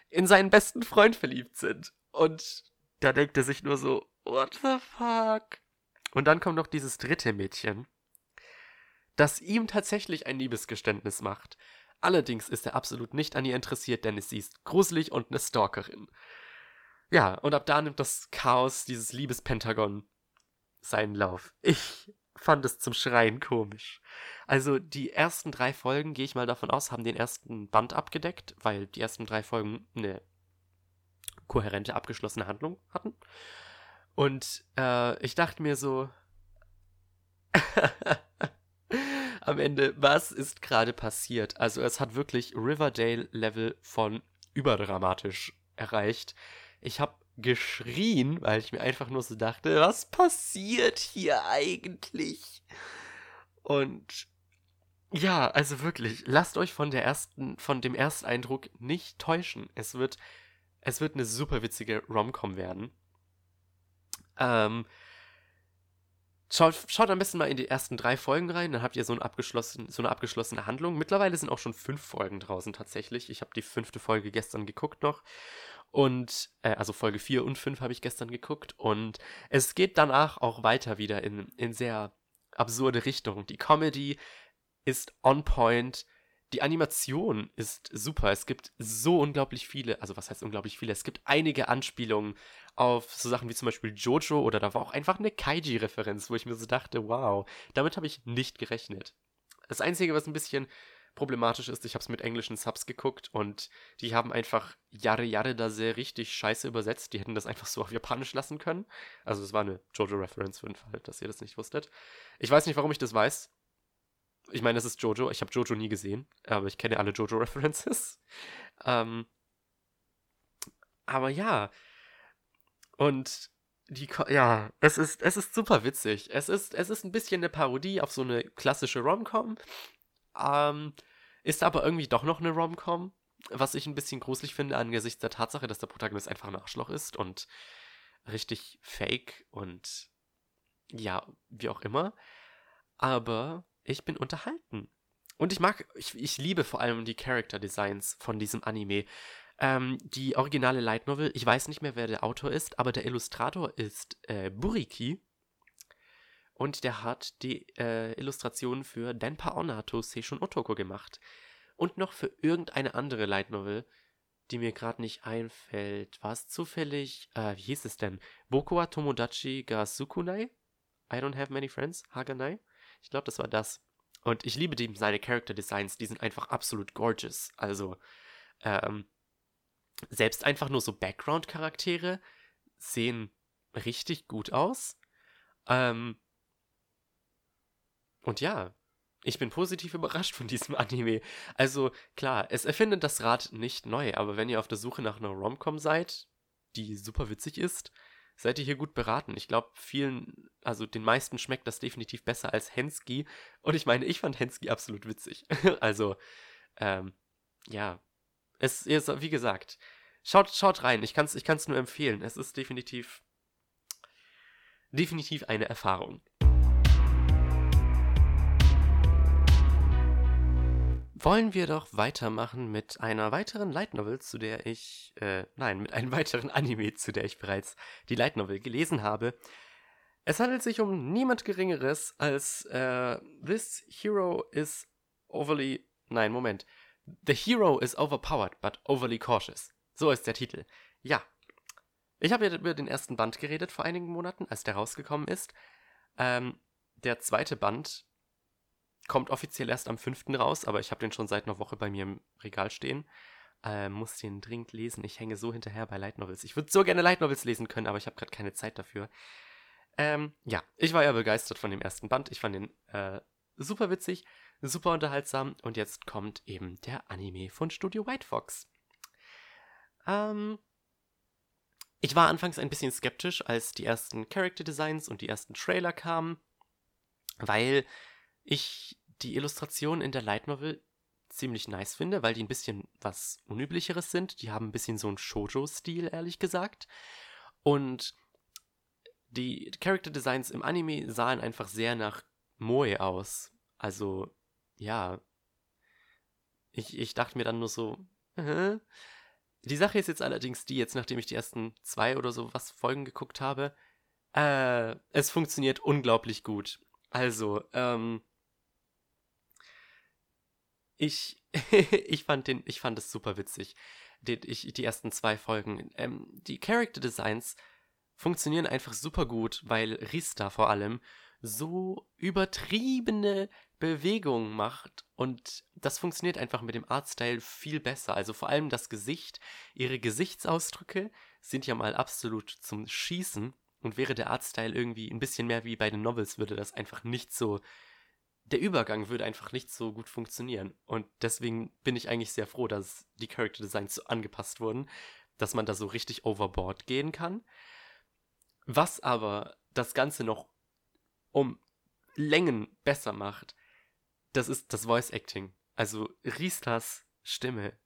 in seinen besten Freund verliebt sind. Und da denkt er sich nur so, what the fuck? Und dann kommt noch dieses dritte Mädchen, das ihm tatsächlich ein Liebesgeständnis macht. Allerdings ist er absolut nicht an ihr interessiert, denn sie ist gruselig und eine Stalkerin. Ja, und ab da nimmt das Chaos, dieses Liebespentagon, seinen Lauf. Ich fand es zum Schreien komisch. Also die ersten drei Folgen, gehe ich mal davon aus, haben den ersten Band abgedeckt, weil die ersten drei Folgen eine kohärente, abgeschlossene Handlung hatten. Und äh, ich dachte mir so, am Ende, was ist gerade passiert? Also es hat wirklich Riverdale-Level von überdramatisch erreicht. Ich habe geschrien, weil ich mir einfach nur so dachte, was passiert hier eigentlich? Und ja, also wirklich, lasst euch von der ersten, von dem Ersteindruck nicht täuschen. Es wird, es wird eine super witzige Romcom werden. Ähm, schaut, schaut am besten mal in die ersten drei Folgen rein, dann habt ihr so, ein abgeschlossen, so eine abgeschlossene Handlung. Mittlerweile sind auch schon fünf Folgen draußen tatsächlich. Ich habe die fünfte Folge gestern geguckt noch. Und, äh, also Folge 4 und 5 habe ich gestern geguckt. Und es geht danach auch weiter wieder in, in sehr absurde Richtungen. Die Comedy ist on point. Die Animation ist super. Es gibt so unglaublich viele, also was heißt unglaublich viele? Es gibt einige Anspielungen auf so Sachen wie zum Beispiel Jojo oder da war auch einfach eine Kaiji-Referenz, wo ich mir so dachte, wow, damit habe ich nicht gerechnet. Das Einzige, was ein bisschen problematisch ist, ich habe es mit englischen Subs geguckt und die haben einfach Jahre Jahre da sehr richtig scheiße übersetzt. Die hätten das einfach so auf Japanisch lassen können. Also es war eine Jojo-Reference für den Fall, dass ihr das nicht wusstet. Ich weiß nicht, warum ich das weiß. Ich meine, es ist Jojo. Ich habe Jojo nie gesehen, aber ich kenne alle Jojo-References. Ähm, aber ja. Und die, ja, es ist, es ist super witzig. Es ist, es ist ein bisschen eine Parodie auf so eine klassische Rom-Com. Ähm, ist aber irgendwie doch noch eine Rom-Com, was ich ein bisschen gruselig finde angesichts der Tatsache, dass der Protagonist einfach ein Arschloch ist und richtig fake und ja, wie auch immer. Aber ich bin unterhalten. Und ich mag, ich, ich liebe vor allem die Character Designs von diesem Anime. Ähm, die originale Light Novel, ich weiß nicht mehr, wer der Autor ist, aber der Illustrator ist äh, Buriki. Und der hat die äh, Illustrationen für Denpa Onato Seishun Otoko gemacht. Und noch für irgendeine andere Light Novel, die mir gerade nicht einfällt. War es zufällig, äh, wie hieß es denn? Bokoa Tomodachi ga Sukunai? I don't have many friends? Haganai? Ich glaube, das war das. Und ich liebe die, seine Character Designs, die sind einfach absolut gorgeous. Also, ähm, selbst einfach nur so Background-Charaktere sehen richtig gut aus. Ähm, und ja, ich bin positiv überrascht von diesem Anime. Also klar, es erfindet das Rad nicht neu, aber wenn ihr auf der Suche nach einer Romcom seid, die super witzig ist, seid ihr hier gut beraten. Ich glaube, vielen, also den meisten schmeckt das definitiv besser als Hensky. Und ich meine, ich fand Hensky absolut witzig. also, ähm, ja. Es ist, wie gesagt, schaut, schaut rein. Ich kann es ich kann's nur empfehlen. Es ist definitiv, definitiv eine Erfahrung. Wollen wir doch weitermachen mit einer weiteren Light Novel, zu der ich, äh, nein, mit einem weiteren Anime, zu der ich bereits die Light Novel gelesen habe. Es handelt sich um niemand Geringeres als äh, This Hero is overly, nein, Moment. The Hero is overpowered, but overly cautious. So ist der Titel. Ja. Ich habe ja über den ersten Band geredet vor einigen Monaten, als der rausgekommen ist. Ähm, der zweite Band kommt offiziell erst am 5. raus, aber ich habe den schon seit einer Woche bei mir im Regal stehen. Äh, muss den dringend lesen. Ich hänge so hinterher bei Light Novels. Ich würde so gerne Light Novels lesen können, aber ich habe gerade keine Zeit dafür. Ähm, ja, ich war ja begeistert von dem ersten Band. Ich fand den äh, super witzig, super unterhaltsam. Und jetzt kommt eben der Anime von Studio White Fox. Ähm, ich war anfangs ein bisschen skeptisch, als die ersten Character Designs und die ersten Trailer kamen, weil ich die Illustrationen in der Light Novel ziemlich nice finde, weil die ein bisschen was Unüblicheres sind. Die haben ein bisschen so einen Shoujo-Stil, ehrlich gesagt. Und die Character Designs im Anime sahen einfach sehr nach Moe aus. Also, ja. Ich, ich dachte mir dann nur so, äh. Die Sache ist jetzt allerdings die, jetzt nachdem ich die ersten zwei oder so was Folgen geguckt habe, äh, es funktioniert unglaublich gut. Also, ähm, ich, ich fand den, ich fand es super witzig. Die, ich, die ersten zwei Folgen. Ähm, die Character Designs funktionieren einfach super gut, weil Rista vor allem so übertriebene Bewegungen macht und das funktioniert einfach mit dem Artstyle viel besser. Also vor allem das Gesicht, ihre Gesichtsausdrücke sind ja mal absolut zum Schießen und wäre der Artstyle irgendwie ein bisschen mehr wie bei den Novels, würde das einfach nicht so der Übergang würde einfach nicht so gut funktionieren. Und deswegen bin ich eigentlich sehr froh, dass die Character Designs so angepasst wurden, dass man da so richtig overboard gehen kann. Was aber das Ganze noch um Längen besser macht, das ist das Voice Acting. Also Ristas Stimme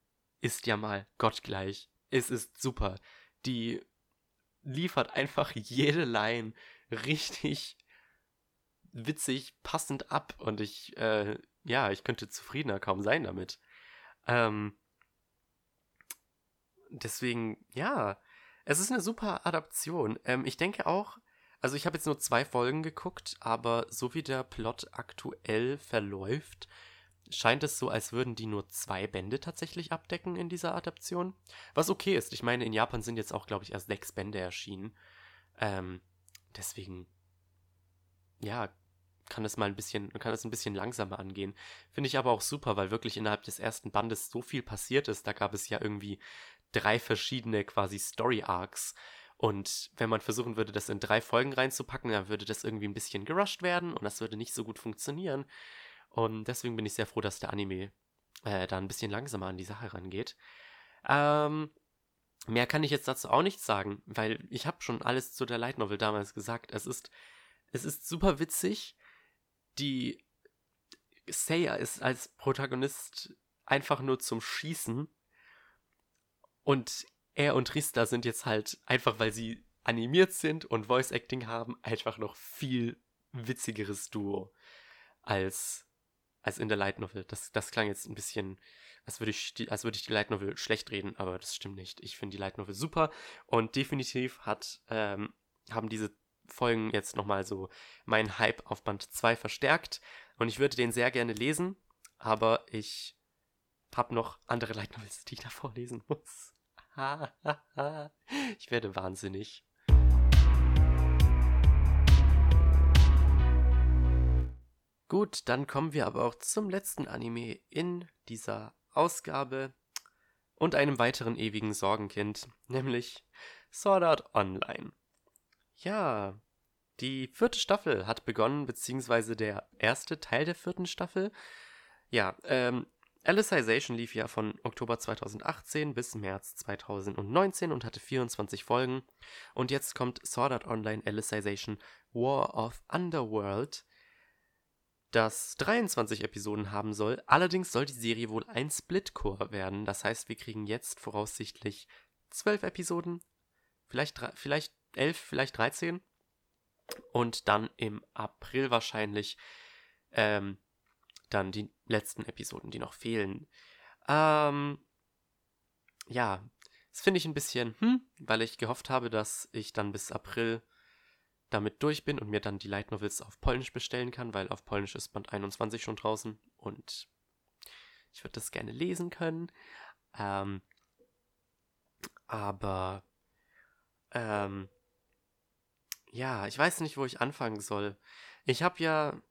ist ja mal gottgleich. Es ist super. Die liefert einfach jede Line richtig witzig, passend ab und ich, äh, ja, ich könnte zufriedener kaum sein damit. Ähm, deswegen, ja, es ist eine super Adaption. Ähm, ich denke auch, also ich habe jetzt nur zwei Folgen geguckt, aber so wie der Plot aktuell verläuft, scheint es so, als würden die nur zwei Bände tatsächlich abdecken in dieser Adaption. Was okay ist. Ich meine, in Japan sind jetzt auch, glaube ich, erst sechs Bände erschienen. Ähm, deswegen, ja, kann es mal ein bisschen, kann es ein bisschen langsamer angehen. Finde ich aber auch super, weil wirklich innerhalb des ersten Bandes so viel passiert ist. Da gab es ja irgendwie drei verschiedene quasi Story Arcs. Und wenn man versuchen würde, das in drei Folgen reinzupacken, dann würde das irgendwie ein bisschen gerusht werden und das würde nicht so gut funktionieren. Und deswegen bin ich sehr froh, dass der Anime äh, da ein bisschen langsamer an die Sache rangeht. Ähm, mehr kann ich jetzt dazu auch nicht sagen, weil ich habe schon alles zu der Light Novel damals gesagt. Es ist, es ist super witzig. Die Seiya ist als Protagonist einfach nur zum Schießen. Und er und Rista sind jetzt halt einfach, weil sie animiert sind und Voice Acting haben, einfach noch viel witzigeres Duo als als in der Light Novel. Das, das klang jetzt ein bisschen, als würde ich, die, als würde ich die Light Novel schlecht reden, aber das stimmt nicht. Ich finde die Light Novel super und definitiv hat, ähm, haben diese Folgen jetzt nochmal so meinen Hype auf Band 2 verstärkt und ich würde den sehr gerne lesen, aber ich habe noch andere Light die ich da vorlesen muss. ich werde wahnsinnig. Gut, dann kommen wir aber auch zum letzten Anime in dieser Ausgabe und einem weiteren ewigen Sorgenkind, nämlich Sword Art Online. Ja, die vierte Staffel hat begonnen, beziehungsweise der erste Teil der vierten Staffel. Ja, ähm, Alicization lief ja von Oktober 2018 bis März 2019 und hatte 24 Folgen. Und jetzt kommt Sword Art Online Alicization War of Underworld das 23 Episoden haben soll. Allerdings soll die Serie wohl ein Splitcore werden. Das heißt, wir kriegen jetzt voraussichtlich 12 Episoden, vielleicht, vielleicht 11, vielleicht 13. Und dann im April wahrscheinlich ähm, dann die letzten Episoden, die noch fehlen. Ähm, ja, das finde ich ein bisschen, hm, weil ich gehofft habe, dass ich dann bis April damit durch bin und mir dann die Light Novels auf Polnisch bestellen kann, weil auf Polnisch ist Band 21 schon draußen und ich würde das gerne lesen können. Ähm, aber ähm, ja, ich weiß nicht, wo ich anfangen soll. Ich habe ja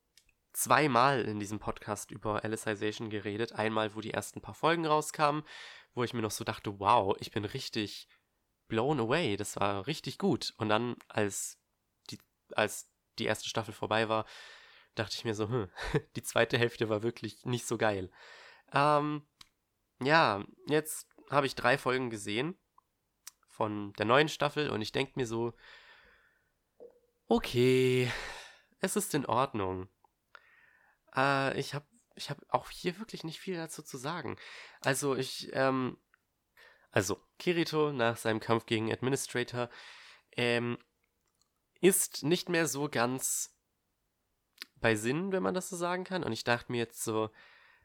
zweimal in diesem Podcast über Alicization geredet. Einmal, wo die ersten paar Folgen rauskamen, wo ich mir noch so dachte, wow, ich bin richtig blown away. Das war richtig gut. Und dann, als als die erste Staffel vorbei war, dachte ich mir so, hm, die zweite Hälfte war wirklich nicht so geil. Ähm, ja, jetzt habe ich drei Folgen gesehen von der neuen Staffel und ich denke mir so, okay, es ist in Ordnung. Äh, ich habe ich hab auch hier wirklich nicht viel dazu zu sagen. Also ich, ähm, also Kirito nach seinem Kampf gegen Administrator, ähm, ist nicht mehr so ganz bei Sinn, wenn man das so sagen kann. Und ich dachte mir jetzt so,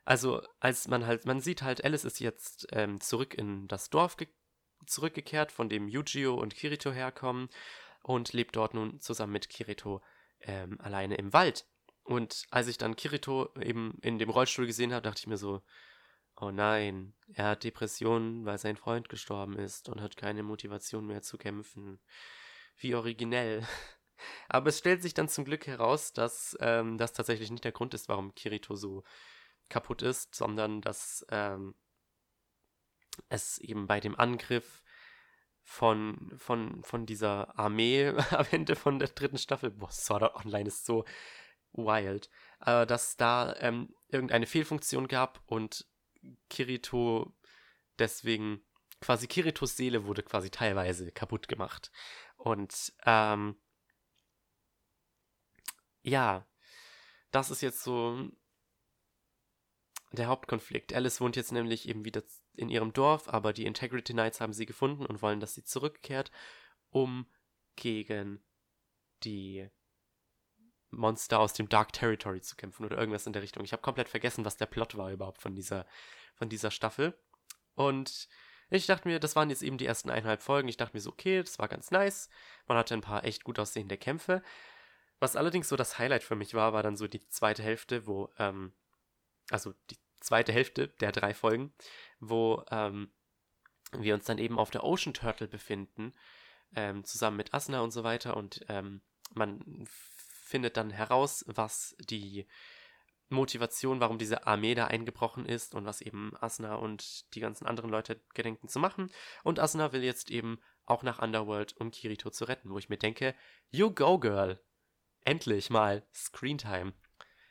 also als man halt, man sieht halt, Alice ist jetzt ähm, zurück in das Dorf zurückgekehrt, von dem Yujio und Kirito herkommen und lebt dort nun zusammen mit Kirito ähm, alleine im Wald. Und als ich dann Kirito eben in dem Rollstuhl gesehen habe, dachte ich mir so, oh nein, er hat Depressionen, weil sein Freund gestorben ist und hat keine Motivation mehr zu kämpfen wie originell. Aber es stellt sich dann zum Glück heraus, dass ähm, das tatsächlich nicht der Grund ist, warum Kirito so kaputt ist, sondern dass ähm, es eben bei dem Angriff von, von, von dieser Armee am Ende von der dritten Staffel, boah, Sword Art Online ist so wild, äh, dass da ähm, irgendeine Fehlfunktion gab und Kirito deswegen quasi Kiritos Seele wurde quasi teilweise kaputt gemacht. Und ähm, ja, das ist jetzt so der Hauptkonflikt. Alice wohnt jetzt nämlich eben wieder in ihrem Dorf, aber die Integrity Knights haben sie gefunden und wollen, dass sie zurückkehrt, um gegen die Monster aus dem Dark Territory zu kämpfen oder irgendwas in der Richtung. Ich habe komplett vergessen, was der Plot war überhaupt von dieser, von dieser Staffel. Und ich dachte mir, das waren jetzt eben die ersten eineinhalb Folgen. Ich dachte mir so, okay, das war ganz nice. Man hatte ein paar echt gut aussehende Kämpfe. Was allerdings so das Highlight für mich war, war dann so die zweite Hälfte, wo, ähm, also die zweite Hälfte der drei Folgen, wo ähm, wir uns dann eben auf der Ocean Turtle befinden, ähm, zusammen mit Asna und so weiter. Und ähm, man findet dann heraus, was die Motivation, warum diese Armee da eingebrochen ist und was eben Asna und die ganzen anderen Leute gedenken zu machen. Und Asna will jetzt eben auch nach Underworld, um Kirito zu retten, wo ich mir denke, you go, girl. Endlich mal Screentime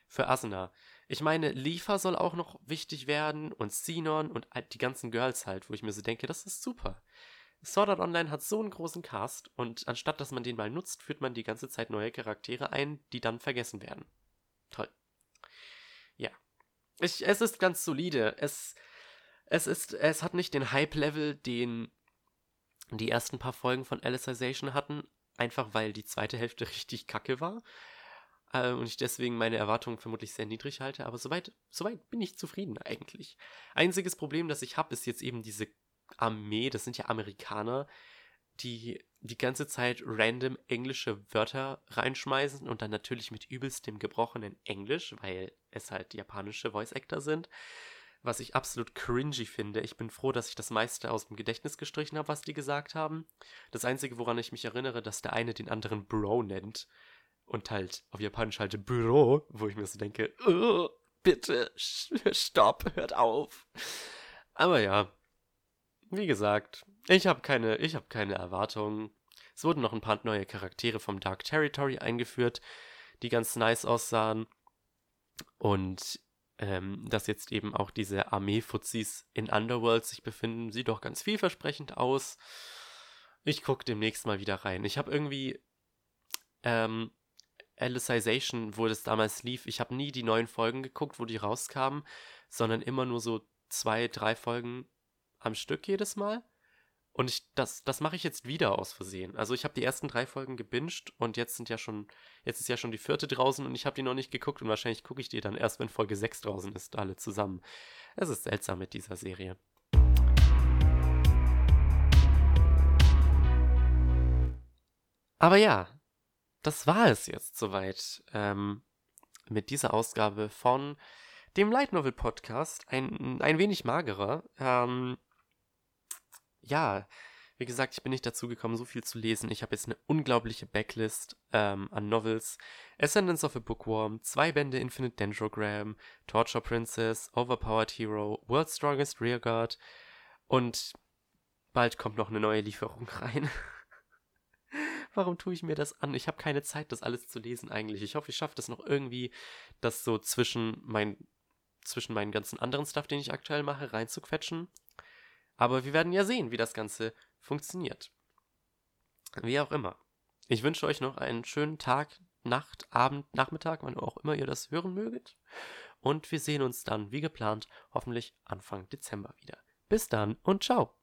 für Asuna. Ich meine, Lifa soll auch noch wichtig werden und Sinon und die ganzen Girls halt, wo ich mir so denke, das ist super. Sword Art Online hat so einen großen Cast und anstatt dass man den mal nutzt, führt man die ganze Zeit neue Charaktere ein, die dann vergessen werden. Toll. Ja. Ich, es ist ganz solide. Es, es ist, es hat nicht den Hype-Level, den die ersten paar Folgen von Alicization hatten, einfach weil die zweite Hälfte richtig kacke war äh, und ich deswegen meine Erwartungen vermutlich sehr niedrig halte, aber soweit, soweit bin ich zufrieden eigentlich. Einziges Problem, das ich habe, ist jetzt eben diese Armee, das sind ja Amerikaner, die die ganze Zeit random englische Wörter reinschmeißen und dann natürlich mit übelstem gebrochenen Englisch, weil es halt japanische Voice Actor sind. Was ich absolut cringy finde. Ich bin froh, dass ich das meiste aus dem Gedächtnis gestrichen habe, was die gesagt haben. Das Einzige, woran ich mich erinnere, dass der eine den anderen Bro nennt und halt auf Japanisch halt Büro, wo ich mir so denke, bitte, stopp, hört auf. Aber ja, wie gesagt, ich habe keine, ich habe keine Erwartungen. Es wurden noch ein paar neue Charaktere vom Dark Territory eingeführt, die ganz nice aussahen. Und ähm, dass jetzt eben auch diese Armee-Fuzis in Underworld sich befinden, sieht doch ganz vielversprechend aus. Ich gucke demnächst mal wieder rein. Ich habe irgendwie ähm, Alicization, wo das damals lief, ich habe nie die neuen Folgen geguckt, wo die rauskamen, sondern immer nur so zwei, drei Folgen am Stück jedes Mal. Und ich, das, das mache ich jetzt wieder aus Versehen. Also ich habe die ersten drei Folgen gebinged und jetzt sind ja schon, jetzt ist ja schon die vierte draußen und ich habe die noch nicht geguckt und wahrscheinlich gucke ich die dann erst, wenn Folge 6 draußen ist, alle zusammen. Es ist seltsam mit dieser Serie. Aber ja, das war es jetzt soweit ähm, mit dieser Ausgabe von dem Light Novel Podcast. Ein, ein wenig magerer. Ähm, ja, wie gesagt, ich bin nicht dazu gekommen, so viel zu lesen. Ich habe jetzt eine unglaubliche Backlist ähm, an Novels. Ascendance of a Bookworm, zwei Bände Infinite Dendrogram, Torture Princess, Overpowered Hero, World's Strongest Rearguard und bald kommt noch eine neue Lieferung rein. Warum tue ich mir das an? Ich habe keine Zeit, das alles zu lesen eigentlich. Ich hoffe, ich schaffe das noch irgendwie, das so zwischen, mein, zwischen meinen ganzen anderen Stuff, den ich aktuell mache, reinzuquetschen. Aber wir werden ja sehen, wie das Ganze funktioniert. Wie auch immer. Ich wünsche euch noch einen schönen Tag, Nacht, Abend, Nachmittag, wann auch immer ihr das hören möget. Und wir sehen uns dann, wie geplant, hoffentlich Anfang Dezember wieder. Bis dann und ciao.